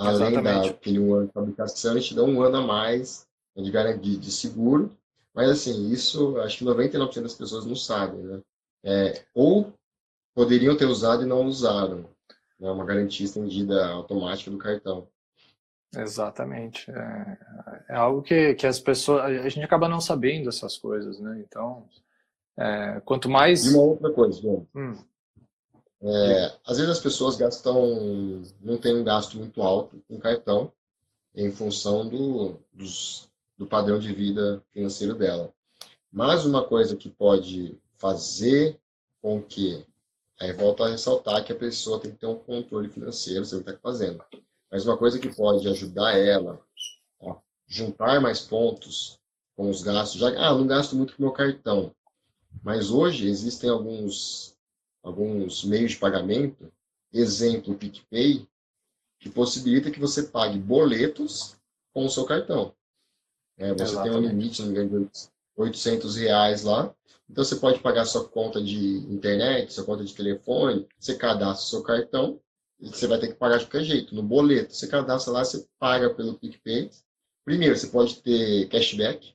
Speaker 3: Além Exatamente. da que um ano de fabricação, eles te dão um ano a mais de garantia de seguro. Mas, assim, isso acho que 99% das pessoas não sabem, né? É, ou poderiam ter usado e não usaram. Né? Uma garantia estendida automática do cartão.
Speaker 2: Exatamente. É, é, algo que, que as pessoas. A gente acaba não sabendo essas coisas, né? Então, é, quanto mais.
Speaker 3: E uma outra coisa, João. Hum. É, às vezes as pessoas gastam, não tem um gasto muito alto com cartão, em função do, dos, do padrão de vida financeiro dela. Mas uma coisa que pode fazer com que, aí volta a ressaltar que a pessoa tem que ter um controle financeiro sobre o que está fazendo. Mas uma coisa que pode ajudar ela a juntar mais pontos com os gastos, já ah, não gasto muito com meu cartão, Mas hoje existem alguns, alguns meios de pagamento, exemplo, o PicPay, que possibilita que você pague boletos com o seu cartão. É, você Exatamente. tem um limite, não de 800 reais lá. Então você pode pagar sua conta de internet, sua conta de telefone, você cadastra o seu cartão e você vai ter que pagar de qualquer jeito. No boleto, você cadastra lá, você paga pelo PicPay. Primeiro, você pode ter cashback.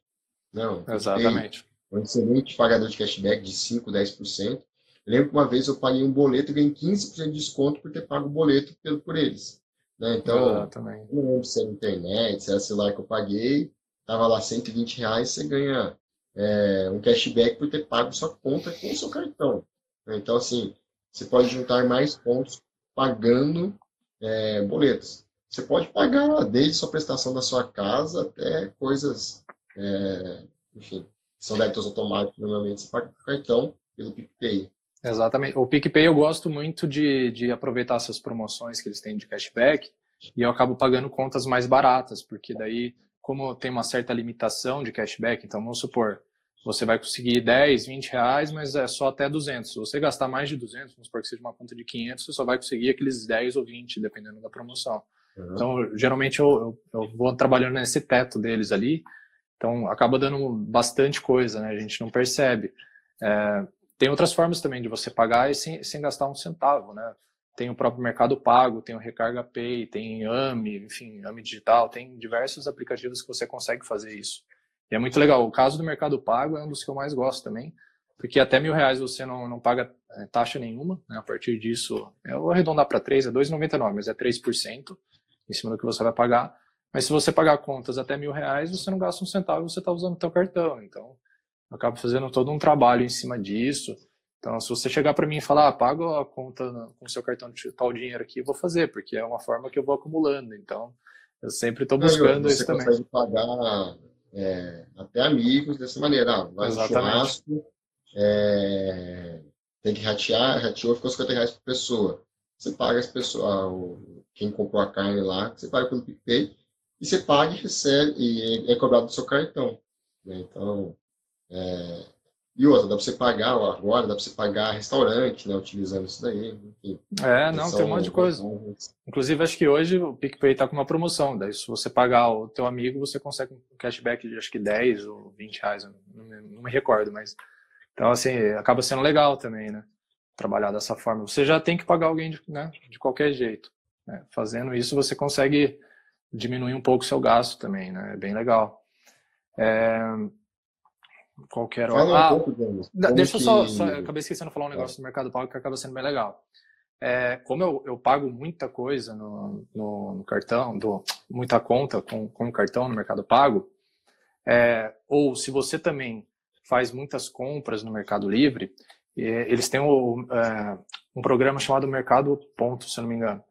Speaker 3: Não,
Speaker 2: Exatamente.
Speaker 3: PicPay, um excelente pagador de cashback de 5%, 10%. Eu lembro que uma vez eu paguei um boleto e ganhei 15% de desconto por ter pago o boleto por eles. Né? Então, Exatamente. não lembro se era internet, se era celular que eu paguei, tava lá 120 reais, você ganha é, um cashback por ter pago sua conta com o seu cartão. Né? Então, assim, você pode juntar mais pontos pagando é, boletos. Você pode pagar desde sua prestação da sua casa até coisas, é, enfim, são débitos automáticos, normalmente você paga com cartão pelo PicPay.
Speaker 2: Exatamente. O PicPay eu gosto muito de, de aproveitar essas promoções que eles têm de cashback e eu acabo pagando contas mais baratas, porque daí, como tem uma certa limitação de cashback, então vamos supor, você vai conseguir 10, 20 reais, mas é só até 200. Se você gastar mais de 200, vamos supor que seja uma conta de 500, você só vai conseguir aqueles 10 ou 20, dependendo da promoção. Uhum. Então, geralmente eu, eu, eu, vou trabalhando nesse teto deles ali, então acaba dando bastante coisa, né? A gente não percebe. É, tem outras formas também de você pagar e sem, sem gastar um centavo, né? Tem o próprio Mercado Pago, tem o Recarga Pay, tem AMI, enfim, AMI Digital, tem diversos aplicativos que você consegue fazer isso. E é muito legal. O caso do Mercado Pago é um dos que eu mais gosto também, porque até mil reais você não, não paga é, taxa nenhuma, né? a partir disso, eu vou arredondar para 3, é 2,99, mas é 3% em cima do que você vai pagar. Mas se você pagar contas até mil reais, você não gasta um centavo, você está usando o seu cartão. Então, eu acabo fazendo todo um trabalho em cima disso. Então, se você chegar para mim e falar, ah, paga a conta com o seu cartão de tal dinheiro aqui, eu vou fazer, porque é uma forma que eu vou acumulando. Então, eu sempre estou buscando isso também.
Speaker 3: Você consegue pagar é, até amigos dessa maneira. Ah, vai no churrasco, é, tem que ratear, rateou, ficou 50 reais por pessoa. Você paga as pessoas, ah, quem comprou a carne lá, você paga pelo PicPay, e você paga e recebe, e é cobrado do seu cartão. Né? Então, é, e outra, dá para você pagar agora, dá para você pagar restaurante, né, utilizando isso daí. Enfim,
Speaker 2: é, não, tem um monte de coisa. Inclusive, acho que hoje o PicPay está com uma promoção. Daí, se você pagar o teu amigo, você consegue um cashback de acho que 10 ou 20 reais, não me, não me recordo, mas. Então, assim, acaba sendo legal também, né? Trabalhar dessa forma. Você já tem que pagar alguém de, né, de qualquer jeito. Né? Fazendo isso, você consegue diminuir um pouco o seu gasto também, né? É bem legal. É, Qualquer
Speaker 3: um ah, pouco,
Speaker 2: Deixa eu só, só, eu acabei esquecendo de falar um negócio do Mercado Pago que acaba sendo bem legal. É, como eu, eu pago muita coisa no, no, no cartão, do, muita conta com, com o cartão no Mercado Pago, é, ou se você também faz muitas compras no Mercado Livre, é, eles têm o, é, um programa chamado Mercado Ponto, se eu não me engano.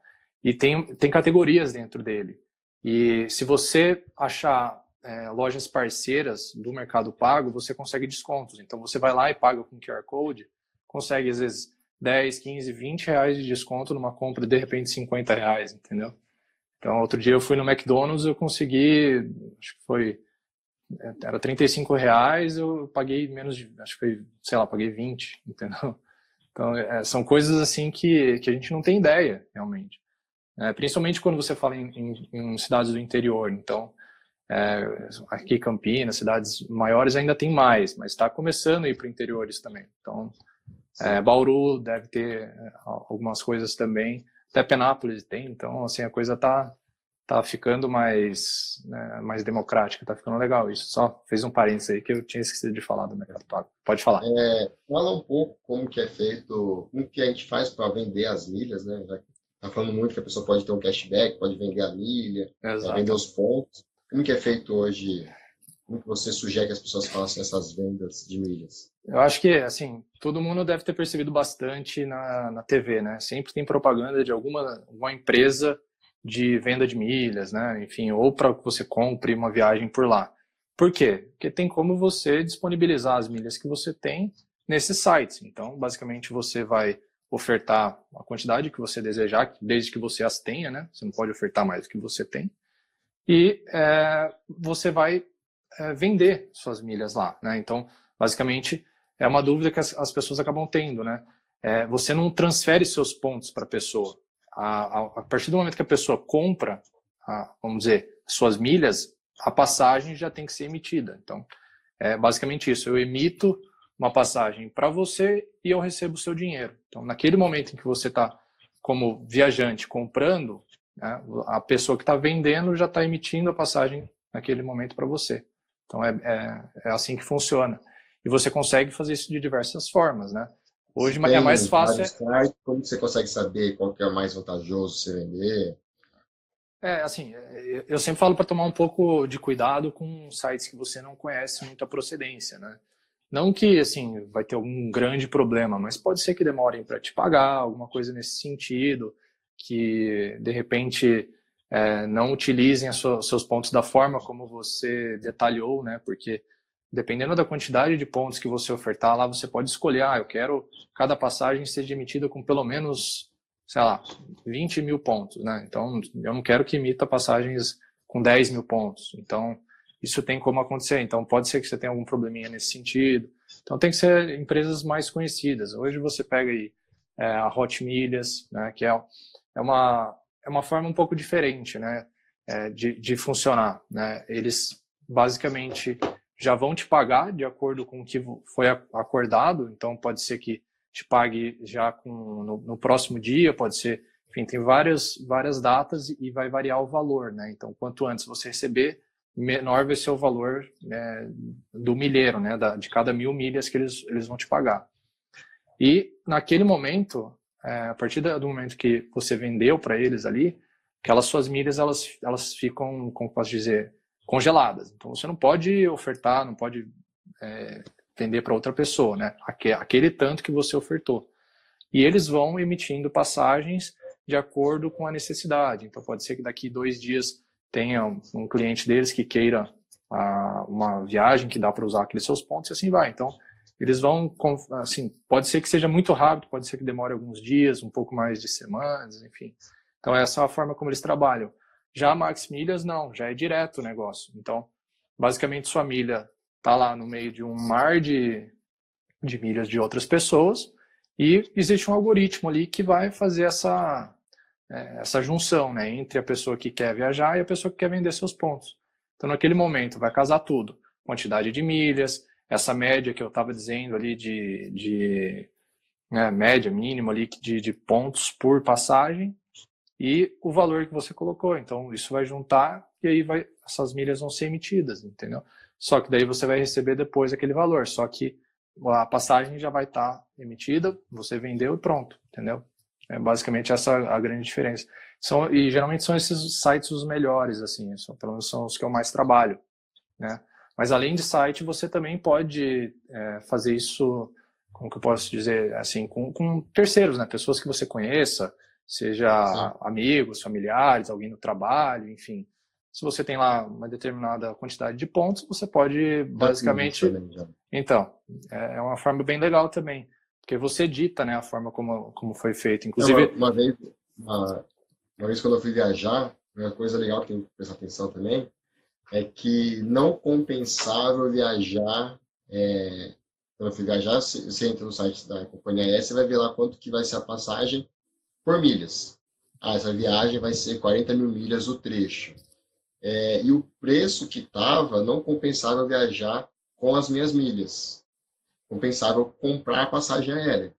Speaker 2: E tem, tem categorias dentro dele. E se você achar é, lojas parceiras do Mercado Pago, você consegue descontos. Então você vai lá e paga com QR Code, consegue às vezes 10, 15, 20 reais de desconto numa compra de repente 50 reais, entendeu? Então outro dia eu fui no McDonald's eu consegui, acho que foi é, era 35 reais, eu paguei menos de, acho que foi, sei lá, paguei 20, [LAUGHS] entendeu? Então, é, são coisas assim que, que a gente não tem ideia, realmente. É, principalmente quando você fala em, em, em, cidades do interior. Então, é, aqui Campinas, cidades maiores ainda tem mais, mas está começando a ir para interiores também. Então, é, Bauru deve ter é, algumas coisas também. Até Penápolis tem, então assim a coisa tá tá ficando mais né, mais democrática, tá ficando legal isso. Só fez um parênteses aí que eu tinha esquecido de falar do Mercado Pago. Pode falar.
Speaker 3: É, fala um pouco como que é feito, como que a gente faz para vender as milhas, né? Já tá falando muito que a pessoa pode ter um cashback, pode vender a milha, vender os pontos. Como que é feito hoje? Como que você sugere que as pessoas façam essas vendas de milhas?
Speaker 2: Eu acho que, assim, todo mundo deve ter percebido bastante na, na TV, né? Sempre tem propaganda de alguma, alguma empresa de venda de milhas, né? Enfim, ou para que você compre uma viagem por lá. Por quê? Porque tem como você disponibilizar as milhas que você tem nesses sites. Então, basicamente, você vai ofertar a quantidade que você desejar, desde que você as tenha, né? Você não pode ofertar mais do que você tem e é, você vai é, vender suas milhas lá. Né? Então, basicamente, é uma dúvida que as, as pessoas acabam tendo, né? É, você não transfere seus pontos para a pessoa. A, partir do momento que a pessoa compra, vamos dizer, suas milhas, a passagem já tem que ser emitida. Então, é basicamente isso. Eu emito uma passagem para você e eu recebo o seu dinheiro. Então, naquele momento em que você está como viajante comprando, a pessoa que está vendendo já está emitindo a passagem naquele momento para você. Então, é, é, é, assim que funciona. E você consegue fazer isso de diversas formas, né? Hoje Tem é mais fácil.
Speaker 3: É... Como você consegue saber qual que é mais vantajoso você vender?
Speaker 2: É, assim, eu sempre falo para tomar um pouco de cuidado com sites que você não conhece muito a procedência, né? Não que, assim, vai ter algum grande problema, mas pode ser que demorem para te pagar, alguma coisa nesse sentido, que, de repente, é, não utilizem os seus pontos da forma como você detalhou, né? Porque dependendo da quantidade de pontos que você ofertar lá, você pode escolher, ah, eu quero cada passagem seja emitida com pelo menos, sei lá, 20 mil pontos, né? Então, eu não quero que emita passagens com 10 mil pontos. Então, isso tem como acontecer. Então, pode ser que você tenha algum probleminha nesse sentido. Então, tem que ser empresas mais conhecidas. Hoje você pega aí é, a Hot Milhas, né, que é, é, uma, é uma forma um pouco diferente né, é, de, de funcionar. Né? Eles, basicamente, já vão te pagar de acordo com o que foi acordado. Então, pode ser que te pague já com, no, no próximo dia, pode ser enfim, tem várias, várias datas e vai variar o valor, né? Então, quanto antes você receber, menor vai ser o valor né, do milheiro, né, da, de cada mil milhas que eles, eles vão te pagar. E naquele momento, é, a partir do momento que você vendeu para eles ali, aquelas suas milhas elas, elas ficam, como posso dizer, congeladas. Então você não pode ofertar, não pode é, vender para outra pessoa, né? Aquele, tanto que você ofertou. E eles vão emitindo passagens de acordo com a necessidade. Então pode ser que daqui dois dias tenha um cliente deles que queira ah, uma viagem que dá para usar aqueles seus pontos e assim vai. Então, eles vão, assim, pode ser que seja muito rápido, pode ser que demore alguns dias, um pouco mais de semanas, enfim. Então, essa é a forma como eles trabalham. Já a Max Milhas, não, já é direto o negócio. Então, basicamente, sua milha está lá no meio de um mar de, de milhas de outras pessoas e existe um algoritmo ali que vai fazer essa, é, essa junção né, entre a pessoa que quer viajar e a pessoa que quer vender seus pontos. Então, naquele momento, vai casar tudo: quantidade de milhas, essa média que eu estava dizendo ali de, de né, média mínima ali de, de pontos por passagem e o valor que você colocou. Então, isso vai juntar e aí vai, essas milhas vão ser emitidas, entendeu? Só que daí você vai receber depois aquele valor. Só que a passagem já vai estar tá emitida, você vendeu e pronto, entendeu? É basicamente essa a grande diferença. São, e geralmente são esses sites os melhores, assim, são, pelo menos são os que eu mais trabalho, né? Mas além de site, você também pode é, fazer isso, como que eu posso dizer, assim, com, com terceiros, né? Pessoas que você conheça, seja Sim. amigos, familiares, alguém no trabalho, enfim. Se você tem lá uma determinada quantidade de pontos, você pode basicamente. Então, é, é uma forma bem legal também. Porque você dita né, a forma como, como foi feito. Inclusive.
Speaker 3: Uma, uma vez, uma, uma, vez, quando eu fui viajar, uma coisa legal que tem que prestar atenção também é que não compensava viajar. É, quando eu fui viajar, você entra no site da companhia aérea, você vai ver lá quanto que vai ser a passagem por milhas. Ah, essa viagem vai ser 40 mil milhas o trecho. É, e o preço que estava não compensava viajar com as minhas milhas compensava comprar a passagem aérea.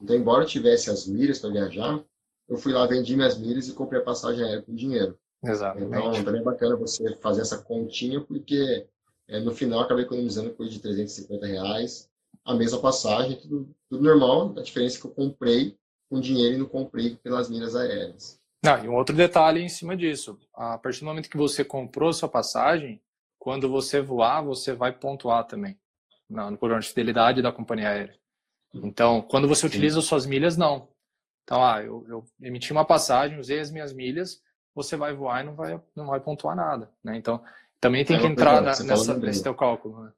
Speaker 3: Então, embora eu tivesse as milhas para viajar, eu fui lá, vendi minhas milhas e comprei a passagem aérea com dinheiro.
Speaker 2: Exatamente.
Speaker 3: Então, também é bacana você fazer essa continha, porque é, no final acabei economizando coisa de 350 reais, a mesma passagem, tudo, tudo normal, a diferença é que eu comprei com dinheiro e não comprei pelas milhas aéreas.
Speaker 2: Não, e um outro detalhe em cima disso, a partir do momento que você comprou sua passagem, quando você voar, você vai pontuar também no programa de fidelidade da companhia aérea. Então, quando você utiliza Sim. suas milhas, não. Então, ah, eu, eu, emiti uma passagem, usei as minhas milhas, você vai voar e não vai, não vai pontuar nada. Né? Então, também tem é que entrar na, nessa, nesse teu cálculo. Né?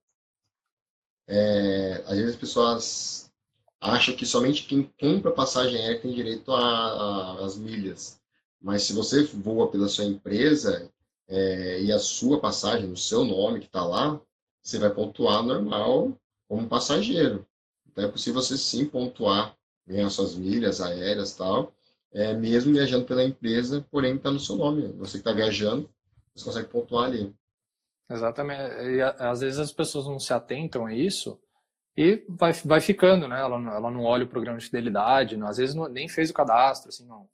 Speaker 3: É, às vezes as pessoas acham que somente quem compra passagem aérea tem direito às milhas. Mas se você voa pela sua empresa é, e a sua passagem, no seu nome que está lá, você vai pontuar normal como passageiro. Então é possível você sim pontuar, ganhar suas milhas aéreas tal, é, mesmo viajando pela empresa, porém está no seu nome. Você que está viajando, você consegue pontuar ali.
Speaker 2: Exatamente. E às vezes as pessoas não se atentam a isso e vai, vai ficando, né? Ela, ela não olha o programa de fidelidade, não, às vezes não, nem fez o cadastro, assim, não,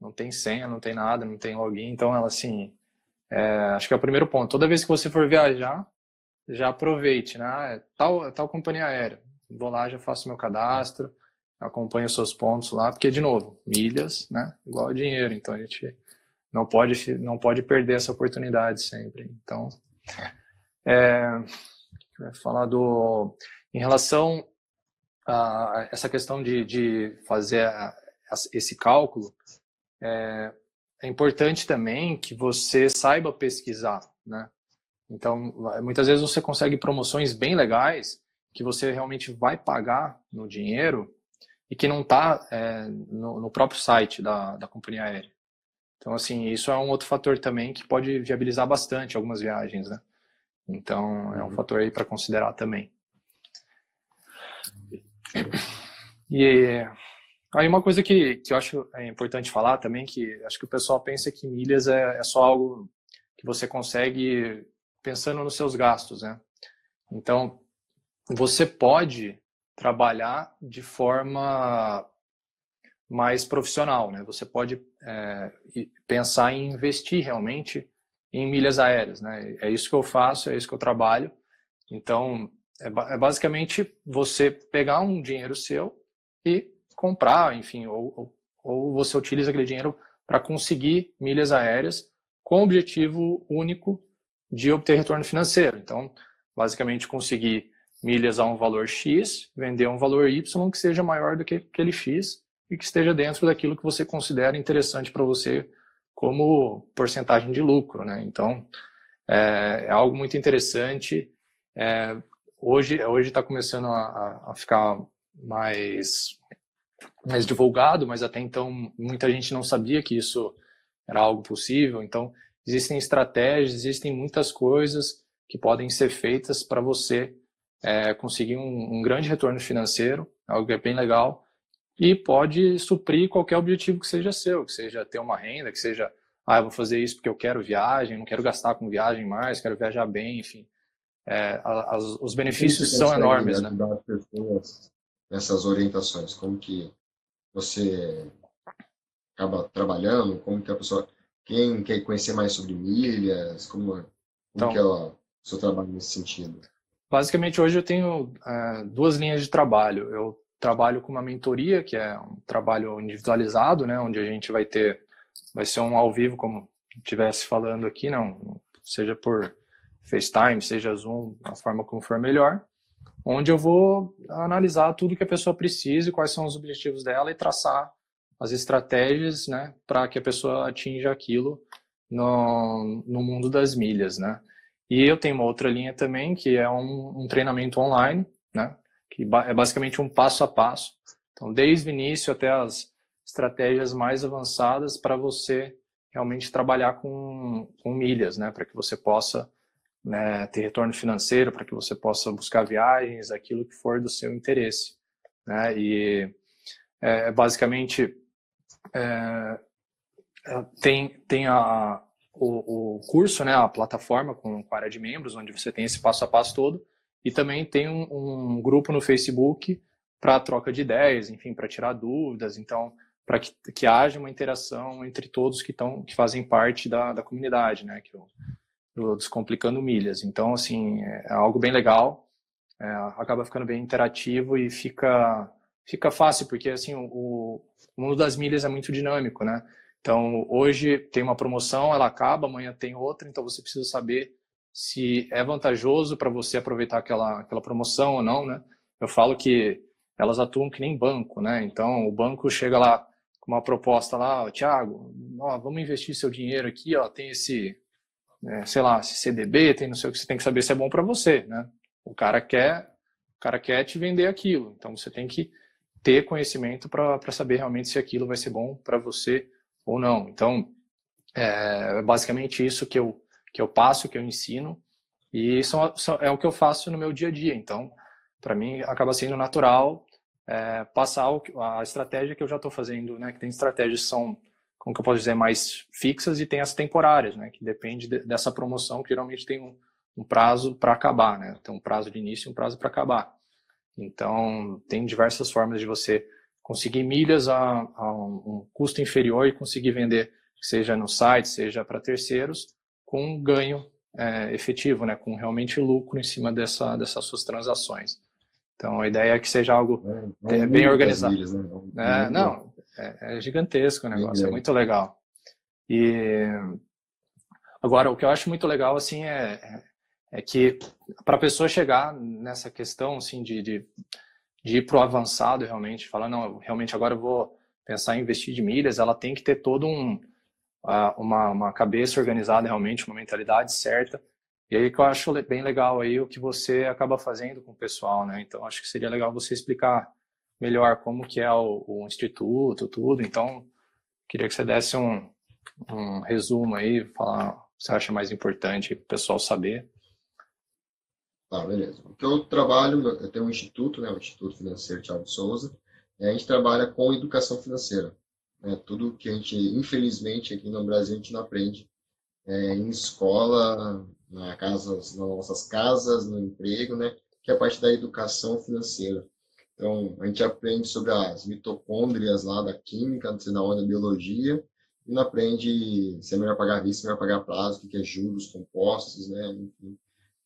Speaker 2: não tem senha, não tem nada, não tem login. Então, ela, assim, é, acho que é o primeiro ponto. Toda vez que você for viajar, já aproveite, né? Ah, é tal, é tal companhia aérea. Vou lá, já faço meu cadastro, acompanho os seus pontos lá, porque, de novo, milhas, né? Igual dinheiro. Então, a gente não pode, não pode perder essa oportunidade sempre. Então, é, falar do em relação a essa questão de, de fazer a, a, esse cálculo, é, é, importante também que você saiba pesquisar, né? Então, muitas vezes você consegue promoções bem legais que você realmente vai pagar no dinheiro e que não está é, no, no, próprio site da, da companhia aérea. Então, assim, isso é um outro fator também que pode viabilizar bastante algumas viagens, né? Então, é um uhum. fator aí para considerar também. E aí uma coisa que, que eu acho é importante falar também, que acho que o pessoal pensa que milhas é, é só algo que você consegue pensando nos seus gastos, né? Então, você pode trabalhar de forma mais profissional, né? Você pode é, pensar em investir realmente em milhas aéreas, né? É isso que eu faço, é isso que eu trabalho. Então, é, é basicamente você pegar um dinheiro seu e comprar, enfim, ou, ou, ou você utiliza aquele dinheiro para conseguir milhas aéreas com o objetivo único de obter retorno financeiro. Então, basicamente, conseguir milhas a um valor X, vender um valor Y que seja maior do que aquele X e que esteja dentro daquilo que você considera interessante para você como porcentagem de lucro, né? Então, é, é algo muito interessante. É, hoje está começando a, a, ficar mais mais divulgado, mas até então muita gente não sabia que isso era algo possível. Então existem estratégias, existem muitas coisas que podem ser feitas para você é, conseguir um, um, grande retorno financeiro, algo que é bem legal e pode suprir qualquer objetivo que seja seu, que seja ter uma renda, que seja ah, eu vou fazer isso porque eu quero viagem, não quero gastar com viagem mais, quero viajar bem, enfim é, as, os benefícios são enormes, né? As pessoas
Speaker 3: nessas orientações, como que você acaba trabalhando, como que a pessoa, quem quer conhecer mais sobre milhas, como, como então, que é o seu trabalho nesse sentido?
Speaker 2: Basicamente, hoje eu tenho é, duas linhas de trabalho. Eu trabalho com uma mentoria, que é um trabalho individualizado, né, onde a gente vai ter, vai ser um ao vivo, como estivesse falando aqui, não, seja por FaceTime, seja Zoom, a forma como for melhor, onde eu vou analisar tudo que a pessoa precisa, quais são os objetivos dela e traçar as estratégias, né, para que a pessoa atinja aquilo no, no mundo das milhas, né. E eu tenho uma outra linha também, que é um, um treinamento online, né, que é basicamente um passo a passo. Então, desde o início até as estratégias mais avançadas para você realmente trabalhar com, com milhas, né, para que você possa né, ter retorno financeiro para que você possa buscar viagens, aquilo que for do seu interesse. Né? E é, basicamente é, tem, tem a, o, o, curso, né, a plataforma com, a área de membros, onde você tem esse passo a passo todo, e também tem um, um grupo no Facebook para troca de ideias, enfim, para tirar dúvidas, então para que, que haja uma interação entre todos que estão que fazem parte da, da comunidade, né? Que eu, do Descomplicando Milhas. Então, assim, é algo bem legal, é, acaba ficando bem interativo e fica, fica fácil, porque, assim, o, o mundo das milhas é muito dinâmico, né? Então, hoje tem uma promoção, ela acaba, amanhã tem outra, então você precisa saber se é vantajoso para você aproveitar aquela, aquela promoção ou não, né? Eu falo que elas atuam que nem banco, né? Então, o banco chega lá com uma proposta lá, Tiago, vamos investir seu dinheiro aqui, ó, tem esse é, sei lá, se CDB, tem não sei o que, você tem que saber se é bom para você, né? O cara quer, o cara quer te vender aquilo, então você tem que ter conhecimento para saber realmente se aquilo vai ser bom para você ou não. Então, é basicamente isso que eu, que eu passo, que eu ensino, e são, é o que eu faço no meu dia a dia. Então, para mim acaba sendo natural é, passar o, a estratégia que eu já estou fazendo, né? Que tem estratégias que são, como que eu posso dizer, mais fixas e tem as temporárias, né? Que depende de, dessa promoção que geralmente tem um, um prazo para acabar, né? Tem um prazo de início e um prazo para acabar. Então, tem diversas formas de você conseguir milhas a, a um custo inferior e conseguir vender, seja no site, seja para terceiros, com um ganho é, efetivo, né? Com realmente lucro em cima dessa, dessas suas transações. Então, a ideia é que seja algo é, é bem organizado. Milhas, né? é, não, é, é, gigantesco o negócio, é muito legal. E agora, o que eu acho muito legal assim é, é, é que para a pessoa chegar nessa questão assim de, de, de ir para o avançado realmente, falar não, realmente agora eu vou pensar em investir de milhas, ela tem que ter todo um uma, uma cabeça organizada realmente, uma mentalidade certa e aí que eu acho bem legal aí o que você acaba fazendo com o pessoal, né? Então acho que seria legal você explicar melhor como que é o, o instituto, tudo. Então queria que você desse um, um resumo aí, falar o que você acha mais importante para o pessoal saber.
Speaker 3: Tá, beleza. Porque eu trabalho, eu tenho um instituto, né, o Instituto Financeiro Thiago Souza, e a gente trabalha com educação financeira. Né? Tudo que a gente, infelizmente, aqui no Brasil a gente não aprende é, em escola, na casa, nas nossas casas, no emprego, né? Que é a parte da educação financeira. Então, a gente aprende sobre as mitocôndrias lá da química, não sei da onde, da biologia, e não aprende se é melhor pagar vista, se é melhor pagar prazo, o que é juros compostos, né? Enfim,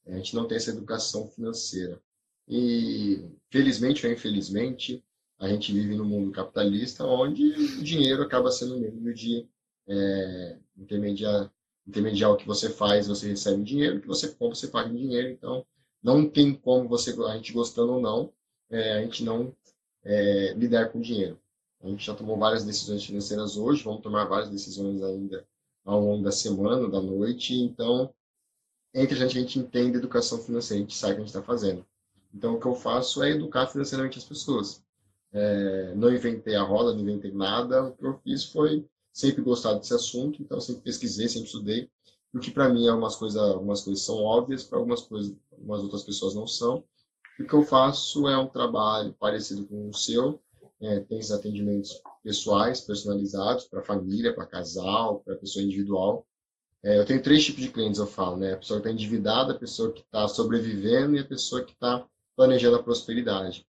Speaker 3: a gente não tem essa educação financeira. E, felizmente ou infelizmente, a gente vive no mundo capitalista, onde o dinheiro acaba sendo meio de é, intermediar intermediar o que você faz, você recebe dinheiro, o que você compra, você paga em dinheiro. Então, não tem como você, a gente gostando ou não, é, a gente não é, lidar com dinheiro. A gente já tomou várias decisões financeiras hoje, vamos tomar várias decisões ainda ao longo da semana, da noite. Então, entre a gente, a gente entende educação financeira, a gente sabe o que a gente está fazendo. Então, o que eu faço é educar financeiramente as pessoas. É, não inventei a roda, não inventei nada. O que eu fiz foi sempre gostado desse assunto, então sempre pesquisei, sempre estudei, porque para mim algumas coisas, algumas coisas são óbvias, para algumas coisas, algumas outras pessoas não são. O que eu faço é um trabalho parecido com o seu, é, tem esses atendimentos pessoais, personalizados, para família, para casal, para pessoa individual. É, eu tenho três tipos de clientes, eu falo, né? A pessoa que está endividada, a pessoa que está sobrevivendo e a pessoa que está planejando a prosperidade.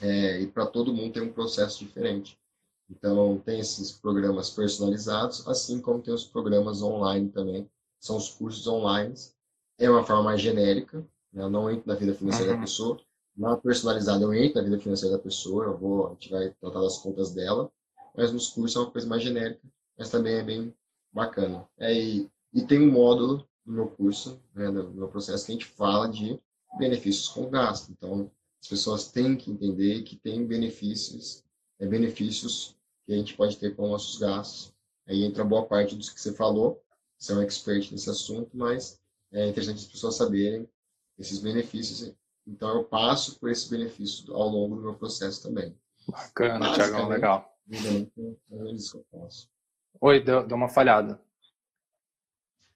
Speaker 3: É, e para todo mundo tem um processo diferente. Então, tem esses programas personalizados, assim como tem os programas online também, são os cursos online. É uma forma mais genérica, né? eu não entro na vida financeira uhum. da pessoa. Na personalizada, eu entro na vida financeira da pessoa, eu vou, a gente vai tratar das contas dela, mas nos cursos é uma coisa mais genérica, mas também é bem bacana. É, e, e tem um módulo no meu curso, né, no meu processo, que a gente fala de benefícios com gasto. Então, as pessoas têm que entender que tem benefícios é, benefícios que a gente pode ter com nossos gastos. Aí entra boa parte dos que você falou, você é um expert nesse assunto, mas é interessante as pessoas saberem esses benefícios. Então, eu passo por esses benefícios ao longo do meu processo também.
Speaker 2: Bacana, Tiagão, legal. É isso que eu faço. Oi, deu, deu uma falhada.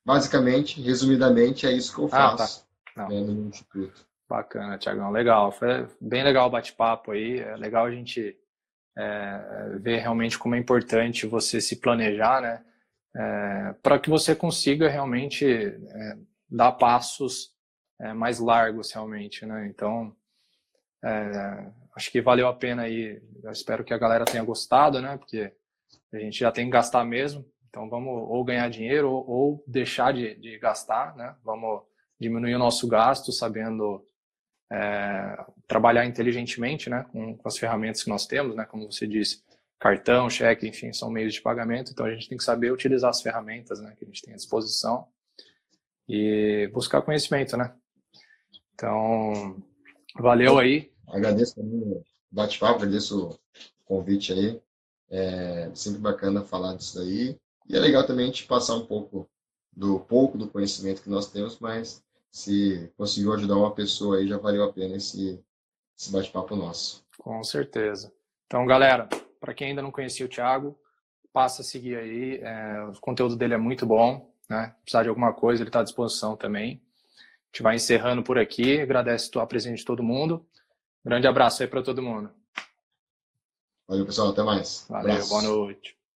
Speaker 3: Basicamente, resumidamente, é isso que eu faço ah, tá. né, no instituto.
Speaker 2: Bacana, Tiagão, legal. Foi bem legal o bate-papo aí. É legal a gente é, ver realmente como é importante você se planejar, né? É, para que você consiga realmente é, dar passos é, mais largos realmente, né? Então, é, acho que valeu a pena aí. Eu espero que a galera tenha gostado, né? Porque a gente já tem que gastar mesmo. Então, vamos ou ganhar dinheiro ou, ou deixar de, de gastar, né? Vamos diminuir o nosso gasto, sabendo é, trabalhar inteligentemente, né, com, com, as ferramentas que nós temos, né, como você disse, cartão, cheque, enfim, são meios de pagamento, então a gente tem que saber utilizar as ferramentas, né, que a gente tem à disposição e buscar conhecimento, né. Então, valeu aí.
Speaker 3: Agradeço o bate-papo, agradeço o convite aí, é sempre bacana falar disso daí, e é legal também a gente passar um pouco do pouco do conhecimento que nós temos, mas se conseguiu ajudar uma pessoa aí, já valeu a pena esse, esse bate-papo nosso.
Speaker 2: Com certeza. Então, galera, para quem ainda não conhecia o Thiago, passa a seguir aí. É, o conteúdo dele é muito bom. Né? Precisar de alguma coisa, ele está à disposição também. gente vai encerrando por aqui. Agradeço a presença de todo mundo. Grande abraço aí para todo mundo.
Speaker 3: Valeu, pessoal. Até mais.
Speaker 2: Valeu, abraço. boa noite.